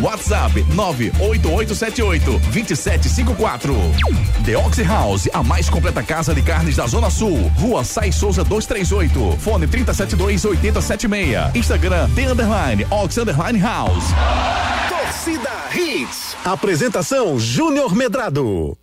WhatsApp 98878 2754. The Ox House, a mais completa casa de carnes da Zona Sul. Rua Sai Souza 238. Fone 372 8076. Instagram The Underline Ox Underline House. Torcida Hits. Apresentação Júnior Medrado.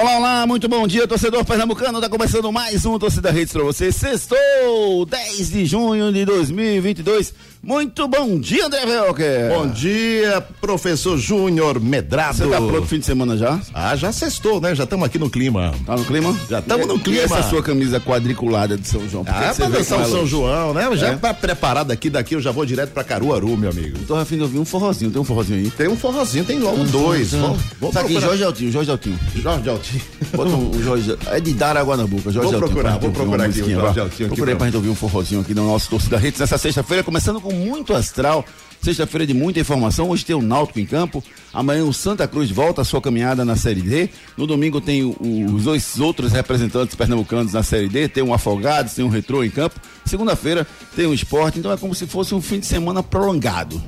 Olá, olá, muito bom dia, torcedor pernambucano. Tá começando mais um Torcida Redes para você. Sextou, 10 de junho de 2022. Muito bom dia, André Velker. Bom dia, professor Júnior Medrado. Você tá pronto pro fim de semana já? Ah, já sextou, né? Já estamos aqui no clima. Tá no clima? Já estamos no clima. E essa sua camisa quadriculada de São João? Ah, pra dançar o São João, né? Já é. tá preparado aqui, daqui eu já vou direto pra Caruaru, meu amigo. Tô afim de ouvir um forrozinho, tem um forrozinho aí? Tem um forrozinho, tem logo dois. Vamos, vamos aqui, Jorge Altinho, Jorge Altinho. Jorge Altinho. Bota um Jorge, é de dar água na boca, Jorge vou Altinho. Procurar, vou procurar aqui o Jorge Altinho. Procurei pra gente ouvir um forrozinho aqui no nosso Torcida Redes nessa sexta-feira, começando com muito astral Sexta-feira de muita informação. Hoje tem o Náutico em campo. Amanhã o Santa Cruz volta a sua caminhada na Série D. No domingo tem os dois outros representantes pernambucanos na Série D. Tem um Afogados, tem um Retrô em campo. Segunda-feira tem o um Esporte. Então é como se fosse um fim de semana prolongado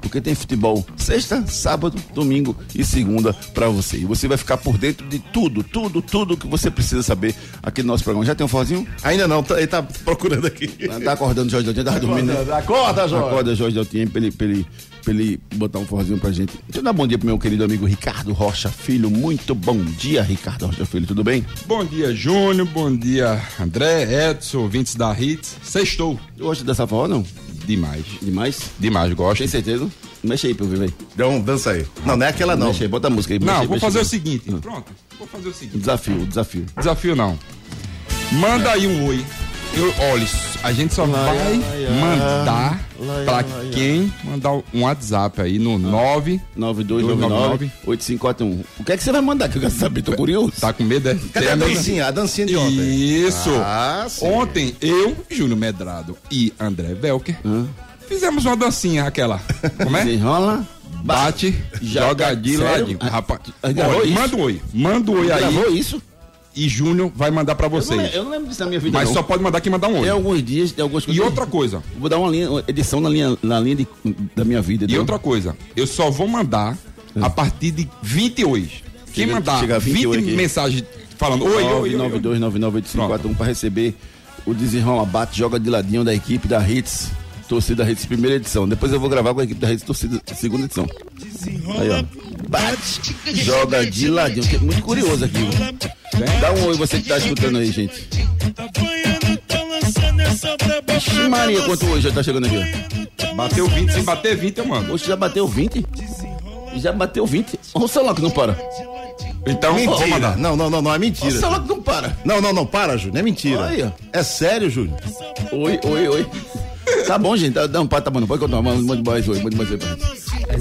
porque tem futebol sexta, sábado, domingo e segunda para você. E você vai ficar por dentro de tudo, tudo, tudo que você precisa saber aqui no nosso programa. Já tem um forzinho? Ainda não, tá, ele tá procurando aqui. Tá, tá acordando o Jorge Daltinho, tá dormindo. Né? Acorda, Jorge. Acorda, Jorge Daltinho, pra ele, pra, ele, pra ele botar um forzinho pra gente. Deixa eu dar bom dia pro meu querido amigo Ricardo Rocha Filho. Muito bom dia, Ricardo Rocha Filho, tudo bem? Bom dia, Júnior, bom dia, André, Edson, ouvintes da Hits. Sextou. Gosta dessa forma, não? Demais. Demais? Demais, gosto. Tem certeza? Mexe aí pra eu ver, velho. Então, dança aí. Não, não é aquela não. Mexe aí, bota a música aí. Não, vou fazer aí. o seguinte. Pronto, vou fazer o seguinte. Desafio, desafio. Desafio não. Manda aí um oi. Eu, olha, a gente só vai mandar para quem mandar um WhatsApp aí no 992998541. O que é que você vai mandar que eu quero saber? Tô curioso. Tá com medo? É? Cadê a dancinha? A dancinha de ontem. Isso. Ah, ontem eu, Júnior Medrado e André Velker fizemos uma dancinha aquela. Como é? Desenrola. Bate, joga de ladinho. Rapaz, manda um oi. Manda um oi aí. Gravou isso? E Júnior vai mandar para vocês. Eu não, eu não, lembro disso na minha vida. Mas não. só pode mandar quem mandar um oi. Tem alguns dias, tem algumas coisas. E outra coisa. Vou dar uma, linha, uma edição na linha, na linha de, da minha vida. E outra coisa. Eu só vou mandar é. a partir de 20 hoje. Quem chega, mandar chega 20, 20 mensagens falando oi, oi, oi. 992998541 para receber o desenrola bate, joga de ladinho da equipe da Hits. Torcida Hits, primeira edição. Depois eu vou gravar com a equipe da Hits Torcida, segunda edição. Aí, ó. Bate, joga de ladinho. É muito curioso aqui. Dá um oi você que tá escutando aí, gente. Ixi, Maria, quanto hoje já tá chegando aqui? Bateu 20, se bater 20 eu mando. Hoje já bateu 20? Já bateu 20. Olha o celular que não para. Então, mentira. Não, não, não, não, é mentira. O celular que não para. Não, não, não, para, Júnior. É mentira. Olha. É sério, Júnior. Oi, oi, oi. Tá bom, gente. Tá, não, tá bom, não pode contar. Mande mais oi, mande mais oi.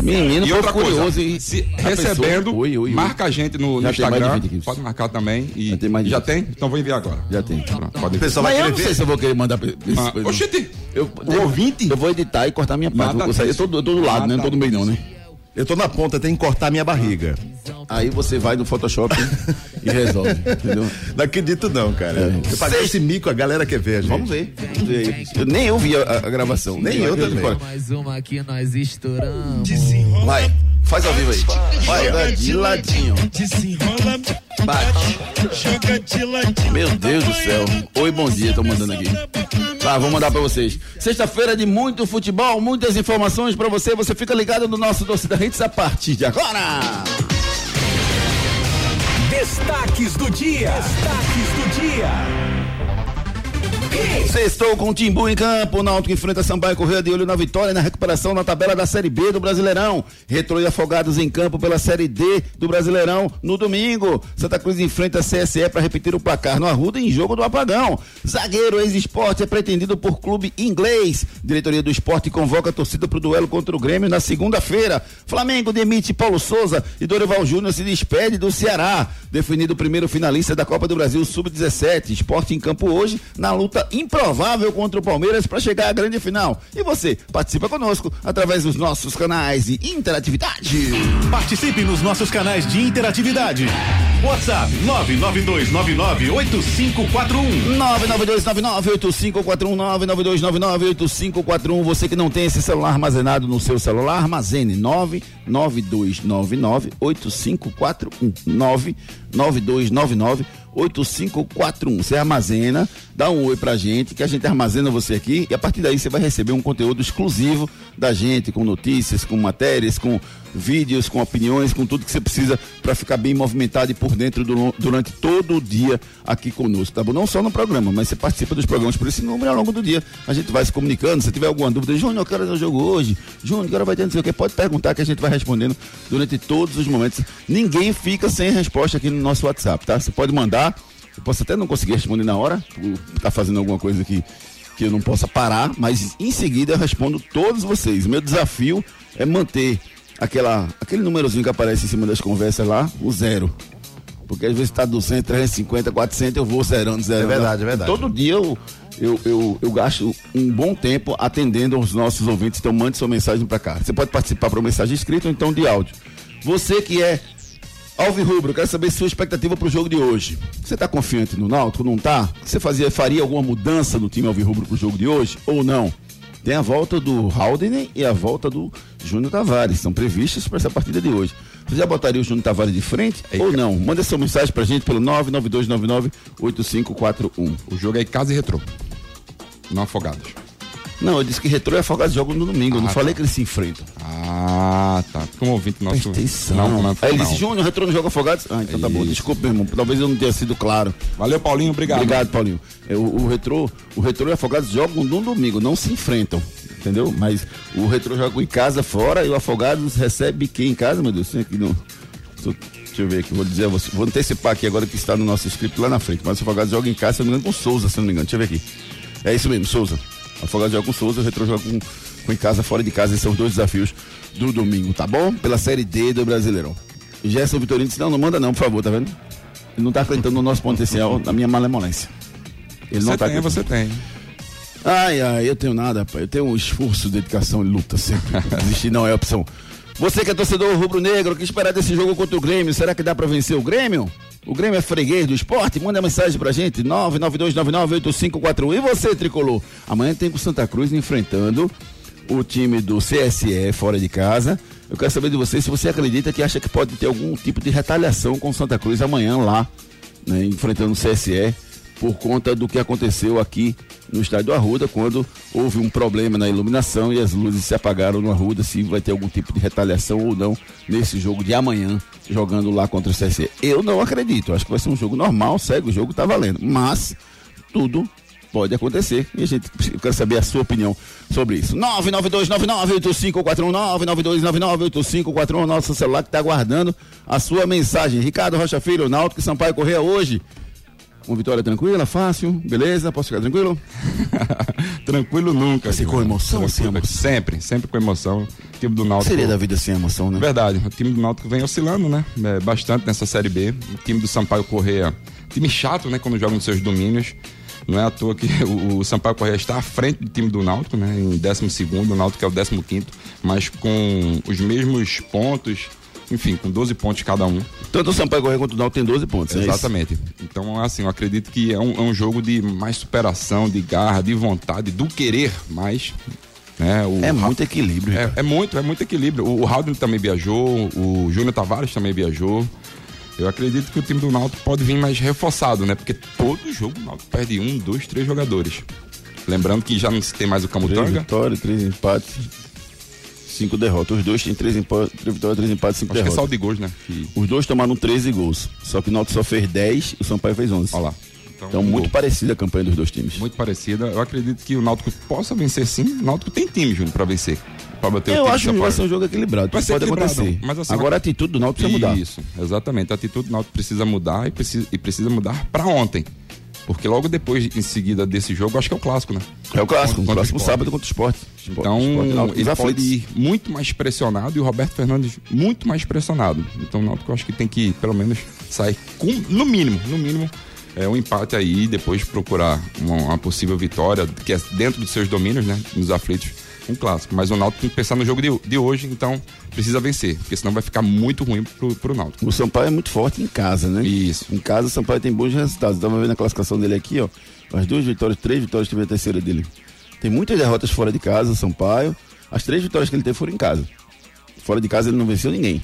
Menino, e outra curioso e se recebendo, oi, oi, oi. marca a gente no, no Instagram. Pode marcar também. E já tem? Mais já tem? Então vou enviar agora. Já tem. Pronto, pode Pessoal, Mas eu não sei se eu vou querer mandar. Ah, oxente, eu, o ouvinte? Eu vou editar e cortar minha parte. Eu, eu, tô, eu tô do lado, né? Não tô do meio, não, né? Eu tô na ponta, tem que cortar minha barriga. Aí você vai no Photoshop e resolve, entendeu? Não acredito não, cara. É. Eu paguei esse mico, a galera quer ver, gente. Vamos ver. Vamos ver. Eu, nem eu vi a, a gravação. Nem, eu, eu também. Mais uma aqui nós estouramos. Vai. Faz ao vivo aí. Vai, de ladinho. Bate. Meu Deus do céu. Oi, bom dia, tô mandando aqui. Tá, vou mandar pra vocês. Sexta-feira de muito futebol, muitas informações pra você. Você fica ligado no nosso Torcida Hits a partir de agora. Destaques do dia. Destaques do dia. Sextou com o Timbu em campo. Náutico enfrenta Sampaio Correia de olho na vitória e na recuperação na tabela da Série B do Brasileirão. Retro e Afogados em campo pela Série D do Brasileirão no domingo. Santa Cruz enfrenta a CSE para repetir o placar no Arruda em jogo do apagão. Zagueiro ex-esporte é pretendido por clube inglês. Diretoria do esporte convoca a torcida para o duelo contra o Grêmio na segunda-feira. Flamengo demite Paulo Souza e Dorival Júnior se despede do Ceará. Definido o primeiro finalista da Copa do Brasil Sub-17. Esporte em campo hoje na luta improvável contra o Palmeiras para chegar à grande final. E você participa conosco através dos nossos canais de interatividade. Participe nos nossos canais de interatividade WhatsApp 992998541. 992998541 Você que não tem esse celular armazenado no seu celular, armazene 992998541. 99299 8541. Você armazena, dá um oi pra gente, que a gente armazena você aqui e a partir daí você vai receber um conteúdo exclusivo da gente, com notícias, com matérias, com vídeos, com opiniões, com tudo que você precisa para ficar bem movimentado e por dentro do, durante todo o dia aqui conosco, tá bom? Não só no programa, mas você participa dos programas por esse número ao longo do dia. A gente vai se comunicando. Se tiver alguma dúvida, Júnior, eu quero ver o jogo hoje. Júnior, agora vai ter não sei o que. Pode perguntar que a gente vai respondendo durante todos os momentos. Ninguém fica sem resposta aqui no nosso WhatsApp, tá? Você pode mandar. Eu posso até não conseguir responder na hora, tá fazendo alguma coisa que, que eu não possa parar, mas em seguida eu respondo todos vocês. Meu desafio é manter aquela, aquele númerozinho que aparece em cima das conversas lá, o zero. Porque às vezes está 200, 350, 400, eu vou zerando, zerando. É verdade, é verdade. Todo dia eu, eu, eu, eu gasto um bom tempo atendendo os nossos ouvintes, então mande sua mensagem para cá. Você pode participar por mensagem escrita ou então de áudio. Você que é Alvirrubro, quero saber sua expectativa para o jogo de hoje. Você está confiante no Náutico? Não está? Você fazia, faria alguma mudança no time Alvirrubro para o jogo de hoje ou não? Tem a volta do Haldane e a volta do Júnior Tavares. São previstas para essa partida de hoje. Você já botaria o Júnior Tavares de frente Aí, ou não? Manda sua mensagem pra gente pelo 992998541. O jogo é casa e retrô. Não afogados. Não, eu disse que retrô e afogados jogam no domingo. Ah, eu não tá. falei que eles se enfrentam. Ah, tá. Como ouvinte nosso. Não, não, não. Aí ele disse, Júnior, retrô não joga afogados? Ah, então tá bom. Desculpa, meu irmão. Talvez eu não tenha sido claro. Valeu, Paulinho. Obrigado. Obrigado, Paulinho. É, o, o retrô, o retrô e afogados jogam no domingo, não se enfrentam entendeu? Mas o Retro joga em casa fora e o Afogados recebe quem em casa, meu Deus? Aqui no, deixa eu ver aqui, vou dizer, vou, vou antecipar aqui agora que está no nosso script lá na frente. Mas o Afogados joga em casa, se não me engano, com Souza, se não me engano. Deixa eu ver aqui. É isso mesmo, Souza. Afogados joga com Souza, o Retro joga com, com em casa, fora de casa. Esses são os dois desafios do domingo, tá bom? Pela Série D do Brasileirão. Gerson Vitorino disse, não, não manda não, por favor, tá vendo? Ele não tá acreditando no nosso potencial, na minha malemolência. Ele você não tá tem, você tem. Ai, ai, eu tenho nada, pai. Eu tenho um esforço, dedicação e luta sempre. Desistir não é opção. Você que é torcedor rubro-negro, o que esperar desse jogo contra o Grêmio? Será que dá para vencer o Grêmio? O Grêmio é freguês do esporte? Manda mensagem pra gente, 992998541. E você, Tricolor? Amanhã tem com Santa Cruz enfrentando o time do CSE fora de casa. Eu quero saber de você se você acredita que acha que pode ter algum tipo de retaliação com Santa Cruz amanhã lá, né, enfrentando o CSE por conta do que aconteceu aqui no estádio Arruda, quando houve um problema na iluminação e as luzes se apagaram no Arruda, se vai ter algum tipo de retaliação ou não nesse jogo de amanhã, jogando lá contra o CSE. Eu não acredito, acho que vai ser um jogo normal, segue o jogo, tá valendo. Mas tudo pode acontecer. E a gente eu quero saber a sua opinião sobre isso. 992998541 992998541 nosso celular que está aguardando a sua mensagem. Ricardo Rocha Filho, Náutico Sampaio Correia hoje uma vitória tranquila, fácil, beleza? Posso ficar tranquilo? tranquilo nunca. Assim, com emoção, sem emoção. Sempre, sempre com emoção. O time do Náutico. Seria da vida sem emoção, né? Verdade. O time do Náutico vem oscilando, né? É, bastante nessa Série B. O time do Sampaio Correia, time chato, né? Quando joga nos seus domínios. Não é à toa que o, Sampaio Correia está à frente do time do Náutico, né? Em 12 o Náutico é o 15 mas com os mesmos pontos enfim, com 12 pontos cada um. Tanto o Sampaio Correia quanto o Náutico tem 12 pontos, é Exatamente. Isso? Então, assim, eu acredito que é um, é um, jogo de mais superação, de garra, de vontade, do querer mais. Né? O é muito equilíbrio. É, é, muito, é muito equilíbrio. O, o também viajou, o Júnior Tavares também viajou. Eu acredito que o time do Náutico pode vir mais reforçado, né? Porque todo jogo o Náutico perde um, dois, três jogadores. Lembrando que já não se tem mais o Camutanga. Três vitórias, três empates cinco derrotas. Os dois têm três, três vitórias, três empates, cinco Acho derrotas. Que é saldo de gols, né? Que... Os dois tomaram 13 gols. Só que o Náutico só fez 10 e o Sampaio fez 11. Olha lá. Então, então muito gol. parecida a campanha dos dois times. Muito parecida. Eu acredito que o Náutico possa vencer sim. O Náutico tem time, Júnior, para vencer. Pra bater Eu acho que vai ser um jogo equilibrado. Vai pode acontecer. Mas, assim, Agora a atitude do Náutico precisa mudar. Isso, exatamente. A atitude do Náutico precisa mudar e precisa, e precisa mudar para ontem. Porque logo depois, em seguida desse jogo, acho que é o clássico, né? É o clássico, o próximo sábado contra o esporte. Então, esporte, ele pode ir muito mais pressionado e o Roberto Fernandes muito mais pressionado. Então, o Náutico acho que tem que, pelo menos, sair com, no mínimo, no mínimo, é, um empate aí e depois procurar uma, uma, possível vitória, que é dentro dos seus domínios, né? Nos aflitos, um clássico. Mas o Náutico tem que pensar no jogo de, de hoje, então precisa vencer, porque senão vai ficar muito ruim pro, pro Náutico. O Sampaio é muito forte em casa, né? Isso. Em casa o Sampaio tem bons resultados. Estava vendo a classificação dele aqui, ó. As duas vitórias, três vitórias teve a terceira dele. Tem muitas derrotas fora de casa, o Sampaio. As três vitórias que ele teve foram em casa. Fora de casa ele não venceu ninguém.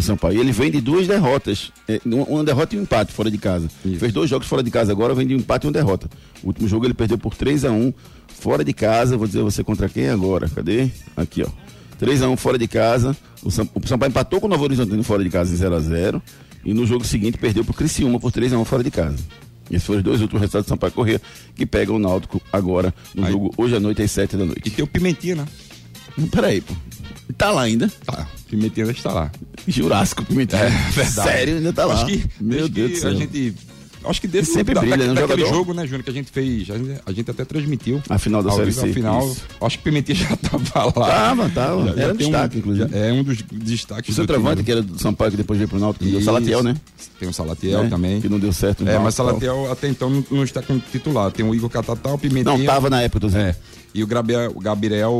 O Sampaio. E ele vem de duas derrotas. É, uma, derrota e um empate fora de casa. Fez dois jogos fora de casa agora, vem de um empate e uma derrota. O último jogo ele perdeu por 3 a 1 fora de casa. Vou dizer você contra quem agora? Cadê? Aqui, ó. 3 a 1 fora de casa. O, Sam, o Sampaio empatou com o Novo Horizontino fora de casa em 0 a 0 E no jogo seguinte perdeu pro Criciúma por 3 a 1 fora de casa. Esses foram os dois últimos resultados do Sampaio Corrêa, que pegam o Náutico agora no Aí. jogo hoje à noite às 7 da E noite. tem o Pimentinha, né? Peraí, pô. Tá lá ainda? Tá, Pimentinha ainda está lá. Jurássico Pimentel. É verdade. Sério, ainda tá lá. Acho que, Meu desde Deus que do céu. a gente. Acho que desde Sempre da, brilha, da, né, daquele jogador? jogo, né, Júnior, que a gente fez. A gente, a gente até transmitiu. A final da Série C, A final. isso. Acho que Pimentinha já tava lá. Tava, tava. Já- já Era um tem destaque, inclusive. já É um dos destaques O centroavante, time. que era do Sampaio, que depois veio pro Náutico, que deu o Salatiel, né? Tem o Salatiel É, também. Que não deu certo. É, Náutico mas tal. Salatiel até então não, não está como titular. Tem o Igor Catatal, o Pimentinha. Não, tava na época, tô dizendo. É. E o Gabriel, Gabriel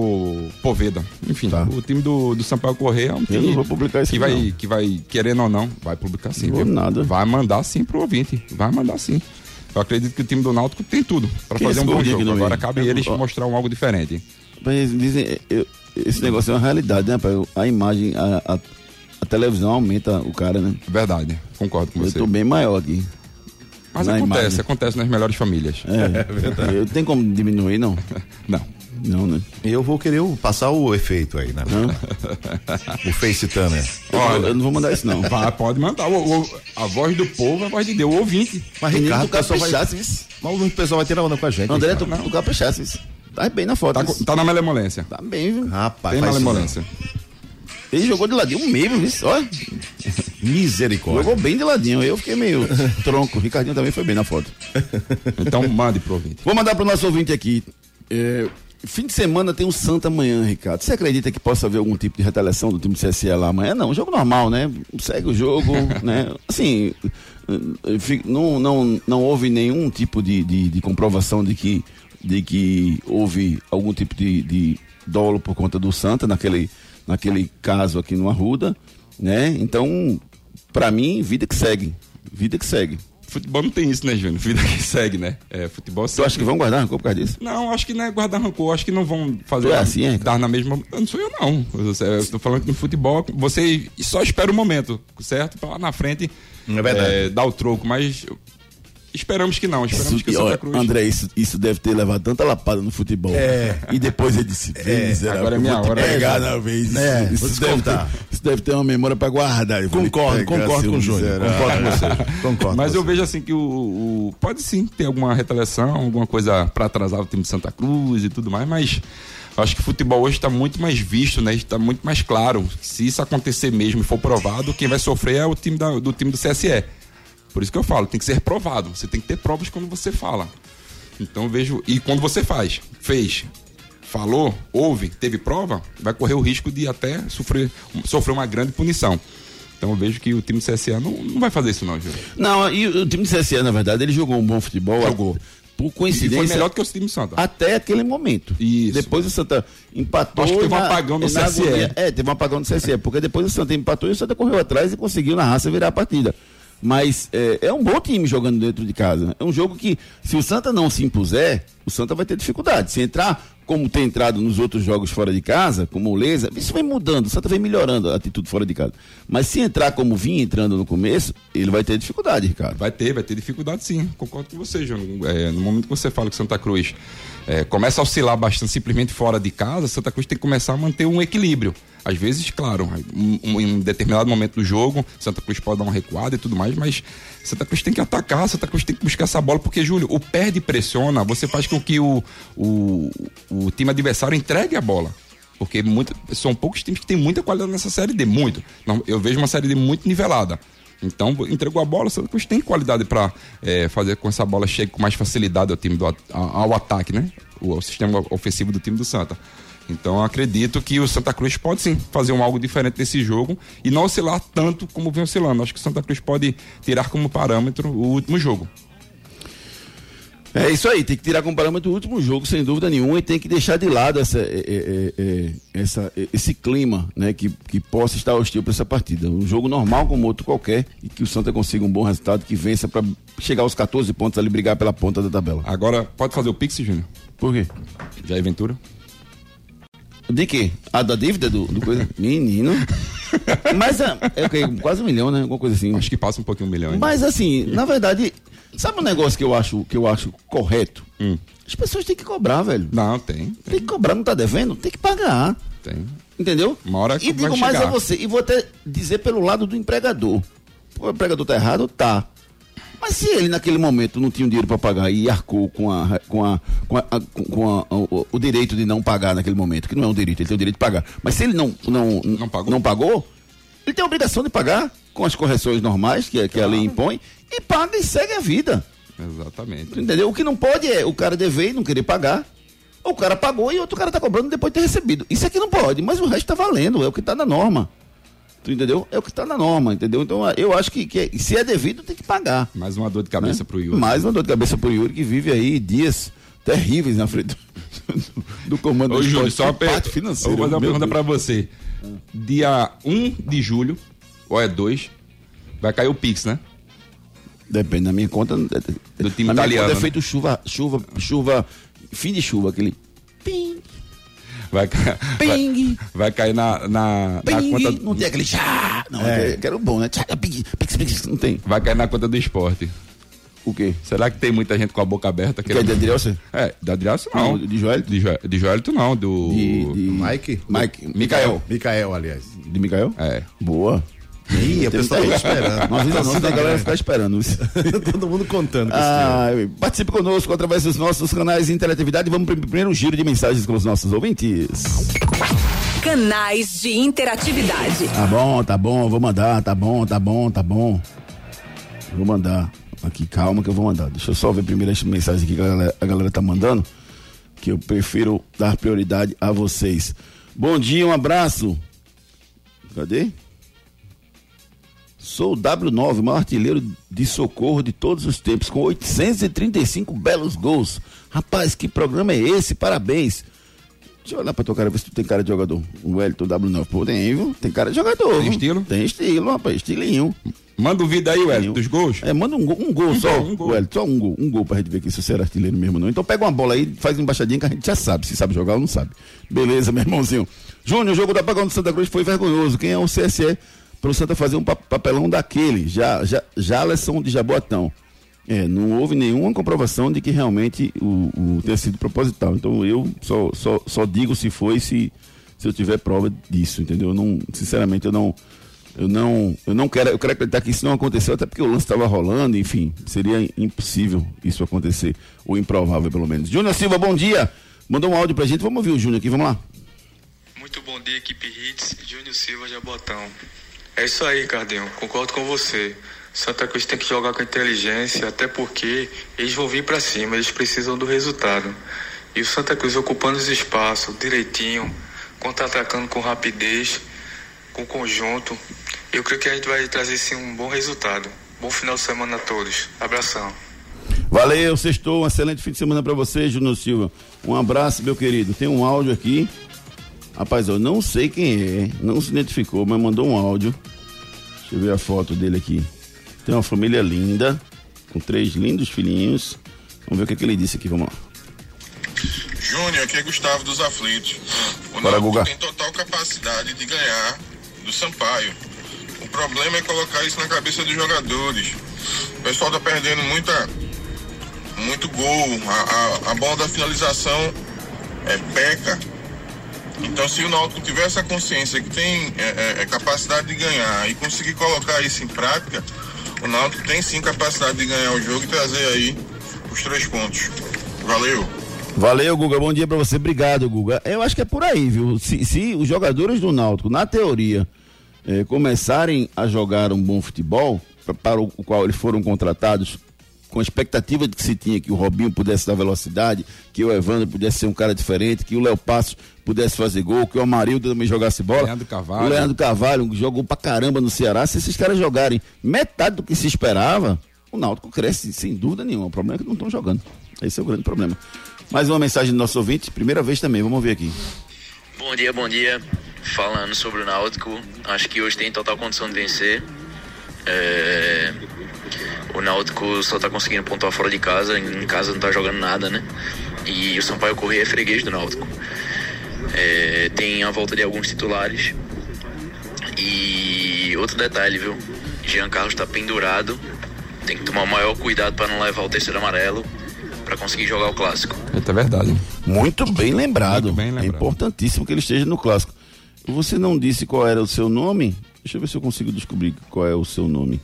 Poveda. Enfim, Tá. o time do, do Sampaio Correia é um time não vou publicar isso que vai, não. que vai, querendo ou não, vai publicar sim. Não nada. Vai mandar sim pro ouvinte. Vai mandar sim. Eu acredito que o time do Náutico tem tudo para fazer um bom jogo. Agora meio? cabe É, eles mostrar um algo diferente. Mas dizem, eu- esse negócio é uma realidade, né, pai? A imagem, a, a, a televisão aumenta o cara, né? Verdade. Concordo com Eu você. tô bem maior aqui. Mas na acontece, imagem. acontece nas melhores famílias. É, Eu tenho como diminuir, não? Não. Não, né? Eu vou querer passar o efeito aí, né? o Face Tanner. Olha, eu não vou mandar isso, não. Vai, pode mandar. O- o- a voz do povo é a voz de Deus, o ouvinte. Mas Ricardo, do o pessoal vai, caprichasse, isso. mas o pessoal vai ter onda com a gente. André, tu, tu caprichasse, isso. Tá bem na foto. Tá, tá na malemolência. Tá bem, viu? Rapaz, Tem isso malemolência. Ele jogou de ladinho mesmo, isso. Olha. Misericórdia. Jogou bem de ladinho. Eu fiquei meio tronco. O Ricardinho também foi bem na foto. Então mande pro ouvinte. Vou mandar pro nosso ouvinte aqui. É, fim de semana tem o Santa amanhã, Ricardo. Você acredita que possa haver algum tipo de retaliação do time do CSE lá amanhã? Não, jogo normal, né? Segue o jogo, né? Assim, não, não, não houve nenhum tipo de, de, de comprovação de que, de que houve algum tipo de, de dolo por conta do Santa naquele, naquele caso aqui no Arruda, né? Então, pra mim, vida que segue. Vida que segue. Futebol não tem isso, né, Júnior? Vida que segue, né? É, futebol Tu acha que vão guardar rancor por causa disso? Não, acho que não é guardar rancor, acho que não vão fazer Tu é assim, é? dar na mesma. Não sou eu, não. Eu, eu tô falando que no futebol você só espera o momento, certo? Pra lá na frente É verdade. é, dar o troco, mas esperamos que não. Esperamos Isso, que o Santa Cruz. André, isso, isso deve ter levado tanta lapada no futebol. É. E depois ele disse: "Vem, miserável, agora é minha hora, pegar né? na vez. É, isso, isso deve ter, isso deve ter uma memória pra guardar. Concordo, pegar, concordo com o Júnior. Concordo com você. Concordo Mas eu vejo assim que o, o- pode sim ter alguma retaliação, alguma coisa pra atrasar o time de Santa Cruz e tudo mais, mas acho que o futebol hoje está muito mais visto, né? Está muito mais claro. Se isso acontecer mesmo e for provado, quem vai sofrer é o time da- do time do CSE. Por isso que eu falo, tem que ser provado. Você tem que ter provas quando você fala. Então eu vejo e quando você faz, fez, falou, houve, teve prova, vai correr o risco de até sofrer, sofrer uma grande punição. Então eu vejo que o time do CSE não, não vai fazer isso não, Júlio. Não, e o time do CSE, na verdade, ele jogou um bom futebol. Jogou. Por E coincidência. foi melhor do que o time do Santa. Até aquele momento. Isso. Depois o Santa empatou. Acho que teve um na- apagão no CSE. É, teve um apagão no CSE. Porque depois o Santa empatou e o Santa correu atrás e conseguiu na raça virar a partida. Mas é, é um bom time jogando dentro de casa. É um jogo que, se o Santa não se impuser, o Santa vai ter dificuldade. Se entrar como tem entrado nos outros jogos fora de casa, como o Leza, isso vem mudando. O Santa vem melhorando a atitude fora de casa. Mas se entrar como vinha entrando no começo, ele vai ter dificuldade, Ricardo. Vai ter, vai ter dificuldade sim. Concordo com você, Júnior. É, no momento que você fala que Santa Cruz é, começa a oscilar bastante simplesmente fora de casa, Santa Cruz tem que começar a manter um equilíbrio. Às vezes, claro, um- um- em um determinado momento do jogo, Santa Cruz pode dar uma recuada e tudo mais, mas Santa Cruz tem que atacar, Santa Cruz tem que buscar essa bola, porque, Júlio, o perde e pressiona, você faz com que o, o, o time adversário entregue a bola. Porque muito, são poucos times que têm muita qualidade nessa série D, muito. Eu vejo uma série D muito nivelada. Então, entregou a bola, Santa Cruz tem qualidade para fazer com essa bola chegue com mais facilidade ao time do, at- a- ao ataque, né? O, ao sistema ofensivo do time do Santa. Então, acredito que o Santa Cruz pode sim fazer um algo diferente nesse jogo e não oscilar tanto como vem oscilando. Acho que o Santa Cruz pode tirar como parâmetro o último jogo. É isso aí, tem que tirar como parâmetro o último jogo, sem dúvida nenhuma, e tem que deixar de lado essa, é, é, é, essa, esse clima né, que, que possa estar hostil para essa partida. Um jogo normal como outro qualquer, e que o Santa consiga um bom resultado, que vença para chegar aos 14 pontos ali, brigar pela ponta da tabela. Agora, pode fazer o Pix, Júnior? Por quê? Jair Ventura? De quê? A da dívida do, do coisa? Menino. Mas é, é o quê? Quase um milhão, né? Alguma coisa assim. Acho que passa um pouquinho um milhão. Hein? Mas assim, na verdade, sabe um negócio que eu acho, que eu acho correto? As pessoas têm que cobrar, velho. Não, tem. Tem que cobrar, não tá devendo? Tem que pagar. Tem. Entendeu? Uma hora que e vai digo mais chegar. a você, e vou até dizer pelo lado do empregador. O empregador tá errado? Tá. Mas se ele naquele momento não tinha o dinheiro para pagar e arcou com, a, com, a, com, a, com- com a- o, o direito de não pagar naquele momento, que não é um direito, ele tem o direito de pagar. Mas se ele não, não, Não pagou. não pagou, ele tem a obrigação de pagar com as correções normais que, a- que a lei impõe e paga e segue a vida. Exatamente. Entendeu? O que não pode é o cara dever e não querer pagar. Ou o cara pagou e outro cara tá cobrando depois de ter recebido. Isso aqui não pode, mas o resto tá valendo, é o que tá na norma. Tu entendeu? É o que tá na norma, entendeu? Então eu acho que, que é- se é devido, tem que pagar. Mais uma dor de né? cabeça pro Yuri. Mais uma dor de cabeça pro Yuri que vive aí dias terríveis na frente do, do comando Ô, do Júlio, só per... parte financeira. Eu vou fazer uma pergunta pra você. Dia 1 de julho, ou é 2, vai cair o Pix, né? Depende da minha conta. Do time na minha italiano, conta é né? feito chuva, chuva, chuva, fim de chuva, aquele. Ping, Vai, vai, vai cair na, na, na conta. Não tem aquele chá. Não, é. quero bom, né? Tchá, ping, pix, pix, não tem. Vai cair na conta do esporte. O quê? Será que tem muita gente com a boca aberta Que é de. Adrielson? É, da Adrielson não. De Joelito? De, Jo- de Joelito não, do. De, de... Mike? Mike. Mikael. Micael, aliás. De Mikael? É. Boa. Ih, a pessoa tá gente. esperando. Não avisa não, a galera ficar esperando. Todo mundo contando com Ah, participe conosco através dos nossos canais de interatividade. Vamos para o primeiro giro de mensagens com os nossos ouvintes. Canais de interatividade. Tá bom, tá bom, vou mandar, tá bom, tá bom, tá bom. Vou mandar. Aqui, calma que eu vou mandar. Deixa eu só ver primeiro as mensagens aqui que a galera, a galera tá mandando. Que eu prefiro dar prioridade a vocês. Bom dia, um abraço. Cadê? Sou o W9, o maior artilheiro de socorro de todos os tempos, com 835 belos gols. Rapaz, que programa é esse? Parabéns. Deixa eu olhar pra tua cara, ver se tu tem cara de jogador. O Wellington W9. Pô, tem, viu? Tem cara de jogador. Tem viu? estilo? Tem estilo, rapaz. Estilinho. Manda o vídeo aí, Nenhum. dos gols. É, manda um gol, um gol só, um gol. Wellington, só um gol. Um gol pra gente ver que se você era artilheiro mesmo ou não. Então pega uma bola aí, faz uma embaixadinha que a gente já sabe se sabe jogar ou não sabe. Beleza, meu irmãozinho. Júnior, o jogo da Pagão do Santa Cruz foi vergonhoso. Quem é o CSE para o Santa fazer um pa- papelão daquele? Já, já, Jaleson de Jaboatão. É, não houve nenhuma comprovação de que realmente o, o tenha sido proposital. Então eu só, só, só digo se foi se, se eu tiver prova disso, entendeu? Eu não, sinceramente, eu não. Eu não, eu não quero, eu quero acreditar que isso não aconteceu, até porque o lance estava rolando, enfim, seria impossível isso acontecer, ou improvável pelo menos. Júnior Silva, bom dia. Mandou um áudio pra gente, vamos ouvir o Júnior aqui, vamos lá. Muito bom dia, equipe Hits, Júnior Silva Jabotão. É isso aí, Cardinho, concordo com você. Santa Cruz tem que jogar com inteligência, até porque eles vão vir pra cima, eles precisam do resultado. E o Santa Cruz ocupando os espaços direitinho, contra-atacando com rapidez, com conjunto. Eu creio que a gente vai trazer sim um bom resultado. Bom final de semana a todos. Abração. Valeu, sextou, um excelente fim de semana pra você, Júnior Silva. Um abraço, meu querido. Tem um áudio aqui. Rapaz, eu não sei quem é, não se identificou, mas mandou um áudio. Deixa eu ver a foto dele aqui. Tem uma família linda, com três lindos filhinhos. Vamos ver o que, é que ele disse aqui, vamos lá. Júnior, aqui é Gustavo dos Aflitos. O Bora, Guga. tem total capacidade de ganhar do Sampaio. O problema é colocar isso na cabeça dos jogadores. O pessoal tá perdendo muita, muito gol. A, a, a bola da finalização é peca. Então, se o Náutico tiver essa consciência que tem é, é, é, capacidade de ganhar e conseguir colocar isso em prática, o Náutico tem sim capacidade de ganhar o jogo e trazer aí os três pontos. Valeu! Valeu, Guga. Bom dia pra você. Obrigado, Guga. Eu acho que é por aí, viu? Se, se os jogadores do Náutico, na teoria, eh, começarem a jogar um bom futebol, para o qual eles foram contratados, com a expectativa de que se tinha que o Robinho pudesse dar velocidade, que o Evandro pudesse ser um cara diferente, que o Léo Passos pudesse fazer gol, que o Amarildo também jogasse bola. Leandro Carvalho. O Leandro Carvalho jogou pra caramba no Ceará. Se esses caras jogarem metade do que se esperava, o Náutico cresce sem dúvida nenhuma. O problema é que não estão jogando. Esse é o grande problema. Mais uma mensagem do nosso ouvinte, primeira vez também, vamos ver aqui. Bom dia, bom dia. Falando sobre o Náutico, acho que hoje tem total condição de vencer. É, O Náutico só tá conseguindo pontuar fora de casa, em casa não tá jogando nada, né? E o Sampaio Corrêa é freguês do Náutico. É, tem a volta de alguns titulares. E outro detalhe, viu? Jean Carlos tá pendurado. Tem que tomar o maior cuidado para não levar o terceiro amarelo para conseguir jogar o clássico. É verdade. Muito bem lembrado. Muito bem É lembrado. importantíssimo que ele esteja no clássico. Você não disse qual era o seu nome? Deixa eu ver se eu consigo descobrir qual é o seu nome.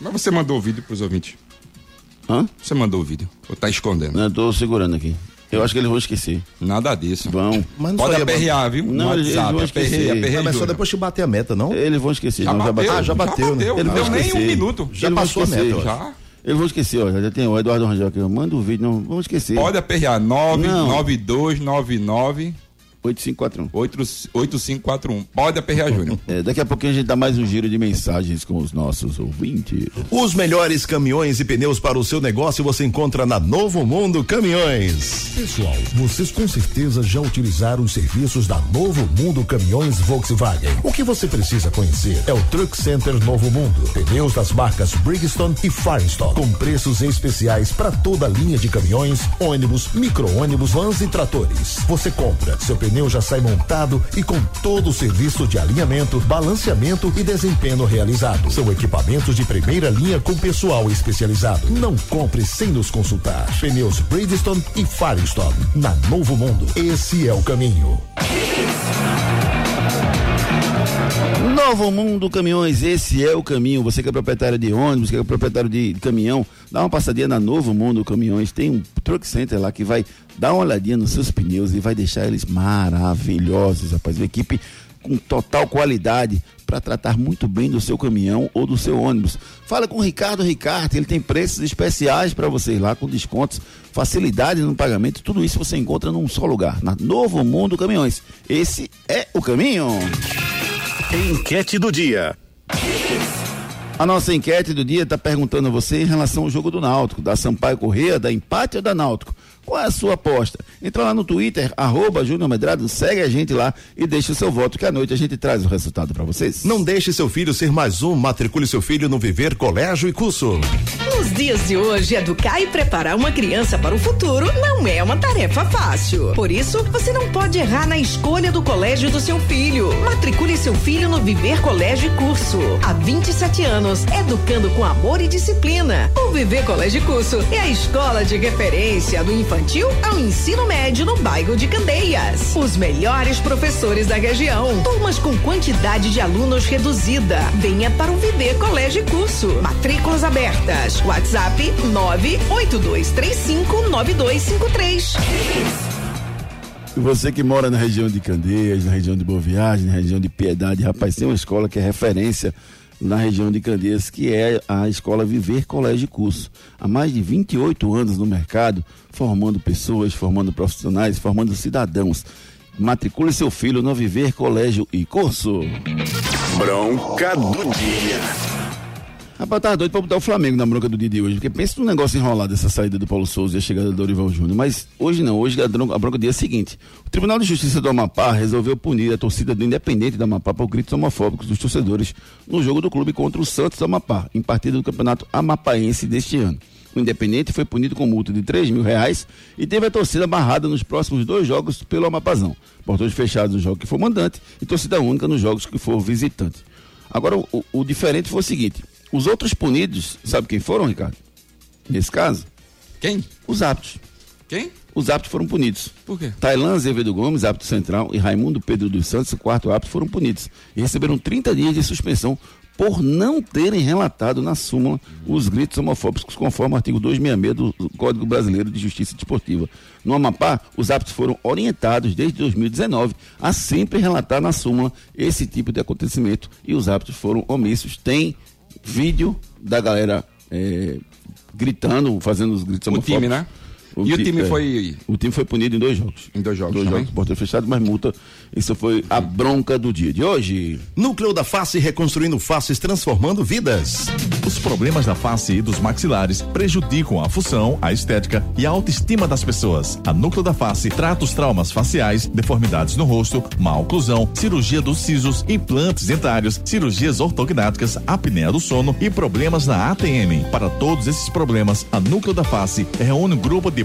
Mas você mandou o vídeo pros ouvintes. Hã? Você mandou o vídeo. Ou tá escondendo? Não, eu tô segurando aqui. Eu acho que eles vão esquecer. Nada disso. Vão. Mas não Pode aperrear, viu? Não, eles- eles vão esquecer. aperreia, Ah, mas só depois que bater a meta, não? Eles vão esquecer. Já não, já bateu, bateu. Ah, já bateu, né? bateu. Ele Não deu nem um minuto. Já Eles passou a meta, Já. Eles vão esquecer, ó. Já tem o Eduardo Rangel aqui. ó. Manda o vídeo, não. Vamos esquecer. Pode aperrear. Não. 99299 8541. 8541. Pode aperrear, Júnior. É, daqui a pouquinho a gente dá mais um giro de mensagens com os nossos ouvintes. Os melhores caminhões e pneus para o seu negócio você encontra na Novo Mundo Caminhões. Pessoal, vocês com certeza já utilizaram os serviços da Novo Mundo Caminhões Volkswagen. O que você precisa conhecer é o Truck Center Novo Mundo. Pneus das marcas Bridgestone e Firestone, com preços especiais para toda a linha de caminhões, ônibus, micro-ônibus, vans e tratores. Você compra, seu pneu já sai montado e com todo o serviço de alinhamento, balanceamento e desempenho realizado. São equipamentos de primeira linha com pessoal especializado. Não compre sem nos consultar. Pneus Bridgestone e Firestone. Na Novo Mundo. Esse é o caminho. Novo Mundo Caminhões, esse é o caminho. Você que é proprietário de ônibus, que é proprietário de caminhão, dá uma passadinha na Novo Mundo Caminhões. Tem um truck center lá que vai dar uma olhadinha nos seus pneus e vai deixar eles maravilhosos, rapaz. Uma equipe com total qualidade para tratar muito bem do seu caminhão ou do seu ônibus. Fala com o Ricardo Ricardo, ele tem preços especiais para vocês lá, com descontos, facilidade no pagamento, tudo isso você encontra num só lugar, na Novo Mundo Caminhões. Esse é o caminho. Enquete do dia. A nossa enquete do dia está perguntando a você em relação ao jogo do Náutico, da Sampaio Correia, da empate ou da Náutico. Qual é a sua aposta? Entra lá no Twitter, arroba Júnior Medrado, segue a gente lá e deixa o seu voto, que à noite a gente traz o resultado para vocês. Não deixe seu filho ser mais um. Matricule seu filho no Viver Colégio e Curso. Nos dias de hoje, educar e preparar uma criança para o futuro não é uma tarefa fácil. Por isso, você não pode errar na escolha do colégio do seu filho. Matricule seu filho no Viver Colégio e Curso. Há 27 anos, educando com amor e disciplina. O Viver Colégio e Curso é a escola de referência do infantil ao ensino médio no bairro de Candeias. Os melhores professores da região. Turmas com quantidade de alunos reduzida. Venha para o Viver Colégio e Curso. Matrículas abertas. WhatsApp 982359253. E você que mora na região de Candeias, na região de Boa Viagem, na região de Piedade, rapaz, tem uma escola que é referência na região de Candeias, que é a escola Viver Colégio e Curso. Há mais de 28 anos no mercado, formando pessoas, formando profissionais, formando cidadãos. Matricule seu filho no Viver Colégio e Curso. Bronca do dia. Rapaz, tava doido pra botar o Flamengo na bronca do dia de hoje, porque pensa num negócio enrolado essa saída do Paulo Souza e a chegada do Dorival Júnior. Mas hoje não, hoje a bronca, a bronca do dia é a seguinte: o Tribunal de Justiça do Amapá resolveu punir a torcida do Independente do Amapá por gritos homofóbicos dos torcedores no jogo do clube contra o Santos do Amapá, em partida do Campeonato Amapaense deste ano. O Independente foi punido com multa de 3 mil reais e teve a torcida barrada nos próximos dois jogos pelo Amapazão. Portões fechados no jogo que for mandante e torcida única nos jogos que for visitante. Agora, o, o diferente foi o seguinte: os outros punidos, sabe quem foram, Ricardo? Nesse caso? Quem? Os árbitros. Quem? Os árbitros foram punidos. Por quê? Tailan Azevedo Gomes, árbitro central, e Raimundo Pedro dos Santos, o quarto árbitro, foram punidos. E receberam 30 dias de suspensão por não terem relatado na súmula os gritos homofóbicos, conforme o artigo 266 do Código Brasileiro de Justiça Desportiva. No Amapá, os árbitros foram orientados desde 2019 a sempre relatar na súmula esse tipo de acontecimento e os árbitros foram omissos. Tem vídeo da galera eh, gritando, fazendo os gritos O time, né? E o ti- time é, foi- O time foi punido em dois jogos. Em dois jogos Dois também? jogos, portão fechado, mas multa Isso foi a bronca do dia de hoje. Núcleo da Face reconstruindo faces, transformando vidas. Os problemas da face e dos maxilares prejudicam a função, a estética e a autoestima das pessoas. A Núcleo da Face trata os traumas faciais, deformidades no rosto, má oclusão, cirurgia dos sisos, implantes dentários, cirurgias ortognáticas, apneia do sono e problemas na ATM. Para todos esses problemas, a Núcleo da Face reúne um grupo de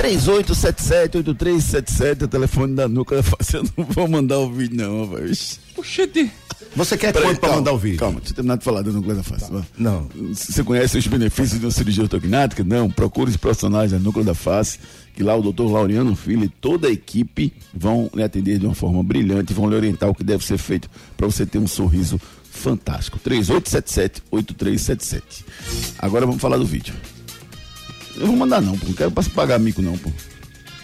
3877-8377 é o telefone da Núcleo da Face. Eu não vou mandar o vídeo, não, velho. Oxente. Você quer Peraí, quanto pra calma, mandar o vídeo? Calma, deixa eu terminar de falar da Núcleo da Face. vai. Não. Você conhece os benefícios de uma cirurgia ortognática? Não, procure os profissionais da Núcleo da Face, que lá o doutor Laureano Filho e toda a equipe vão lhe atender de uma forma brilhante, vão lhe orientar o que deve ser feito para você ter um sorriso fantástico. 3877-8377. Agora vamos falar do vídeo. Eu vou mandar não, pô. Não quero pagar mico não, pô.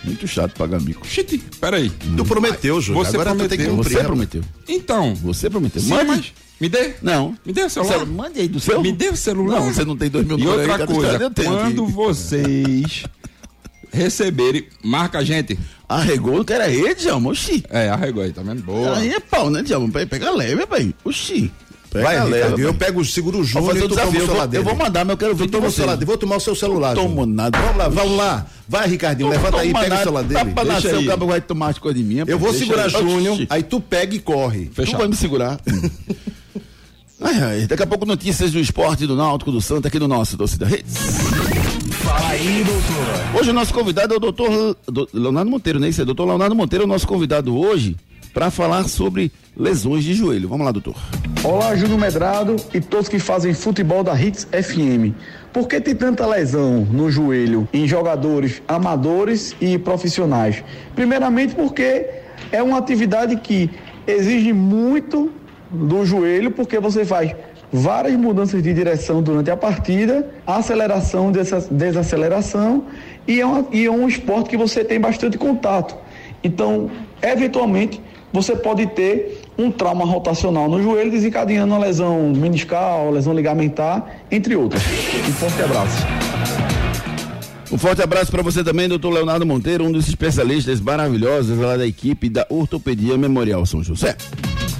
Muito chato pagar mico. Oxente, peraí. Tu prometeu, Júlio. Você Agora tem que prometeu. cumprir. Você prometeu. Então. Você prometeu. Sim, Mande. mas me dê. Não. Me dê o celular. Você- Mande aí do seu. Me dê o celular. Não, você não tem dois mil E dólares aí, outra cada coisa, história eu tenho quando aqui. vocês receberem, marca a gente. Arregou que era rede, Djalma. Oxi. É, arregou aí, tá vendo? Boa. Aí é pau, né, Djalma? Pega- Pega leve, pai. Oxi. Pega Vai. Ricardo, eu pego o seguro Vou Júnior fazer e o tu toma o Eu celular vou, dele. eu vou mandar, mas eu quero ver Tu toma o celular dele. Vou tomar o seu celular. Tomo Júnior. nada. Vamos lá, vamos lá. Vai, Ricardinho, levanta aí, pega o nada. celular dele. Tá pra Deixa nascer, aí. o cabo vai tomar as coisas de mim. Eu vou segurar. Júnior, aí tu pega e corre. Tu vai me segurar. ai, ai. Daqui a pouco notícias do esporte, do Náutico, do Santa, aqui no nosso Torcida Redes. Fala aí, doutor. Hoje o nosso convidado é o doutor do- Leonardo Monteiro, né? Isso é doutor Leonardo Monteiro, o nosso convidado hoje para falar sobre lesões de joelho. Vamos lá, doutor. Olá, Júnior Medrado e todos que fazem futebol da Hits FM. Por que tem tanta lesão no joelho em jogadores amadores e profissionais? Primeiramente porque é uma atividade que exige muito do joelho, porque você faz várias mudanças de direção durante a partida, aceleração, desa- desaceleração, e é, uma- e é um esporte que você tem bastante contato. Então, eventualmente, você pode ter um trauma rotacional no joelho, desencadeando uma lesão meniscal, lesão ligamentar, entre outras. Um forte abraço. Um forte abraço para você também, doutor Leonardo Monteiro, um dos especialistas maravilhosos lá da equipe da Ortopedia Memorial São José.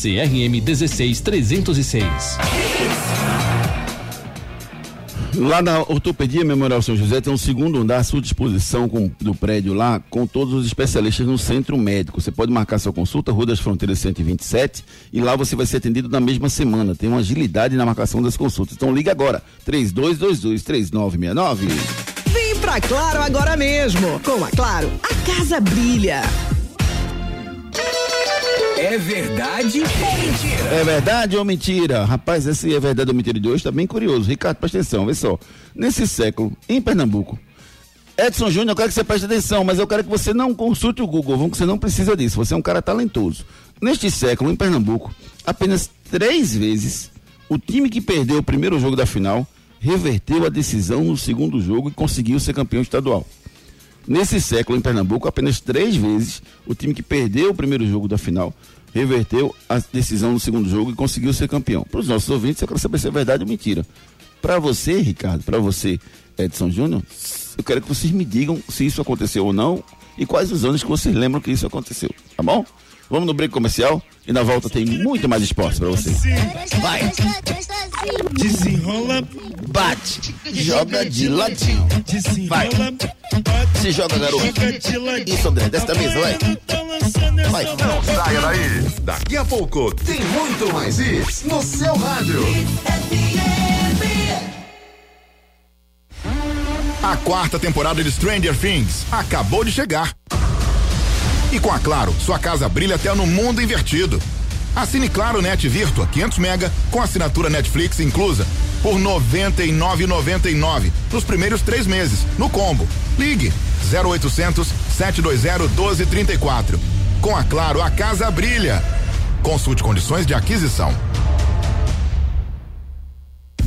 CRM 16306. Lá na Ortopedia Memorial São José tem um segundo andar à sua disposição com- do prédio lá, com todos os especialistas no centro médico. Você pode marcar sua consulta, Rua das Fronteiras 127, e lá você vai ser atendido na mesma semana. Tem uma agilidade na marcação das consultas. Então liga agora, 3222-3969. Vem pra Claro agora mesmo. Com a Claro, a casa brilha. É verdade ou mentira? É verdade ou mentira? Rapaz, esse é verdade ou mentira de hoje tá bem curioso. Ricardo, presta atenção, vê só. Nesse século, em Pernambuco, Edson Júnior, eu quero que você preste atenção, mas eu quero que você não consulte o Google, vamos que você não precisa disso. Você é um cara talentoso. Neste século, em Pernambuco, apenas três vezes o time que perdeu o primeiro jogo da final reverteu a decisão no segundo jogo e conseguiu ser campeão estadual. Nesse século, em Pernambuco, apenas três vezes o time que perdeu o primeiro jogo da final reverteu a decisão no segundo jogo e conseguiu ser campeão. Para os nossos ouvintes, eu quero saber se é verdade ou mentira. Para você, Ricardo, para você, Edson Júnior, eu quero que vocês me digam se isso aconteceu ou não e quais os anos que vocês lembram que isso aconteceu, tá bom? Vamos no break comercial e na volta tem muito mais esporte para você. Vai. Desenrola. Bate. Joga de ladinho. Vai. Se joga, garoto. Isso, André, desta mesa, vai. Vai. Não saia daí. Daqui a pouco tem muito mais isso no seu rádio. A quarta temporada de Stranger Things acabou de chegar. E com a Claro, sua casa brilha até no mundo invertido. Assine Claro Net Virtua 500 mega com assinatura Netflix inclusa por 99,99 nos primeiros três meses no combo. Ligue 0800 720 1234. Com a Claro, a casa brilha. Consulte condições de aquisição.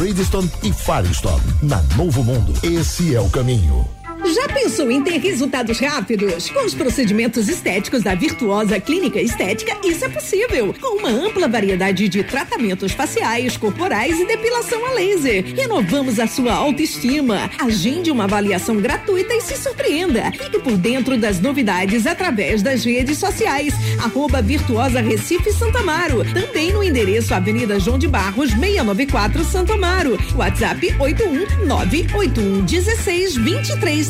Bridgestone e Firestone. Na Novo Mundo, esse é o caminho. Já pensou em ter resultados rápidos? Com os procedimentos estéticos da Virtuosa Clínica Estética, isso é possível. Com uma ampla variedade de tratamentos faciais, corporais e depilação a laser. Renovamos a sua autoestima. Agende uma avaliação gratuita e se surpreenda. Fique por dentro das novidades através das redes sociais. Arroba Virtuosa Recife Santa Amaro. Também no endereço Avenida João de Barros, 694 Santo Amaro. WhatsApp 81981 16 23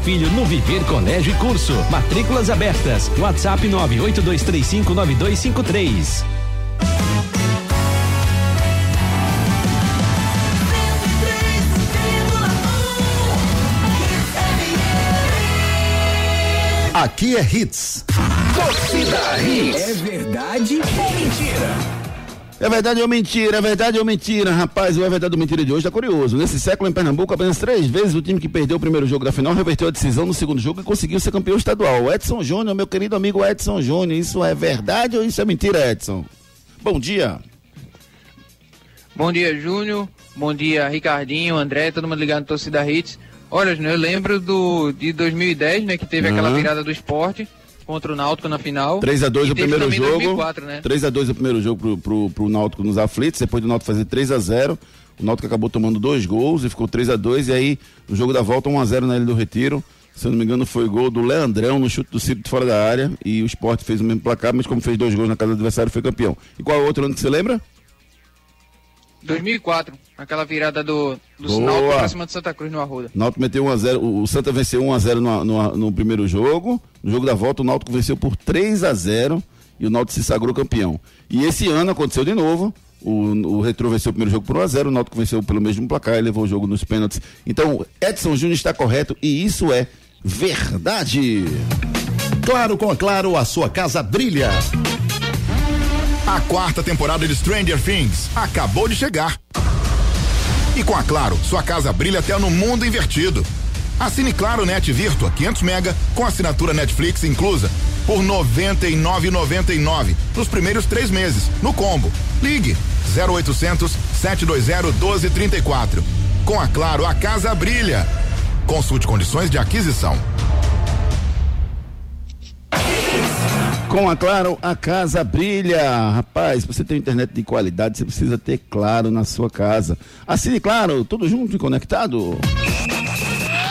filho no Viver Colégio e Curso. Matrículas abertas. WhatsApp 982359253. Aqui é Hits. Torcida Hits. É verdade ou mentira? É verdade ou mentira? É verdade ou mentira? Rapaz, o é verdade ou mentira de hoje tá curioso. Nesse século em Pernambuco, apenas três vezes o time que perdeu o primeiro jogo da final reverteu a decisão no segundo jogo e conseguiu ser campeão estadual. Edson Júnior, meu querido amigo Edson Júnior. Isso é verdade ou isso é mentira, Edson? Bom dia. Bom dia, Júnior. Bom dia, Ricardinho, André, todo mundo ligado no Torcida Hits. Olha, Júnior, eu lembro do, de 2010, né, que teve Uhum. aquela virada do esporte contra o Náutico na final. 3x2 E o primeiro jogo. 2004, né? 3x2 o primeiro jogo pro, pro, pro Náutico nos aflitos. Depois do Náutico fazer 3x0. O Náutico acabou tomando dois gols e ficou 3x2. E aí, no jogo da volta, 1x0 na Ilha do Retiro. Se eu não me engano, foi gol do Leandrão no chute do Ciro de fora da área. E o Sport fez o mesmo placar, mas como fez dois gols na casa do adversário, foi campeão. E qual é o outro ano que você lembra? 2004, aquela virada do, do Boa. Náutico pra cima de Santa Cruz no Arruda. O Náutico meteu 1x0. O, o Santa venceu 1x0 no, no, no primeiro jogo. No jogo da volta, o Náutico venceu por 3x0 e o Náutico se sagrou campeão. E esse ano aconteceu de novo. O, o Retro venceu o primeiro jogo por 1x0, o Náutico venceu pelo mesmo placar e levou o jogo nos pênaltis. Então, Edson Júnior está correto e isso é verdade. Claro com a Claro, a sua casa brilha. A quarta temporada de Stranger Things acabou de chegar. E com a Claro, sua casa brilha até no mundo invertido. Assine Claro Net Virtua 500 mega com assinatura Netflix inclusa por R$ 99,99 nos primeiros três meses no combo. Ligue 0800 720 1234. Com a Claro, a casa brilha. Consulte condições de aquisição. Com a Claro, a casa brilha. Rapaz, você ter internet de qualidade, você precisa ter Claro na sua casa. Assine Claro, tudo junto e conectado.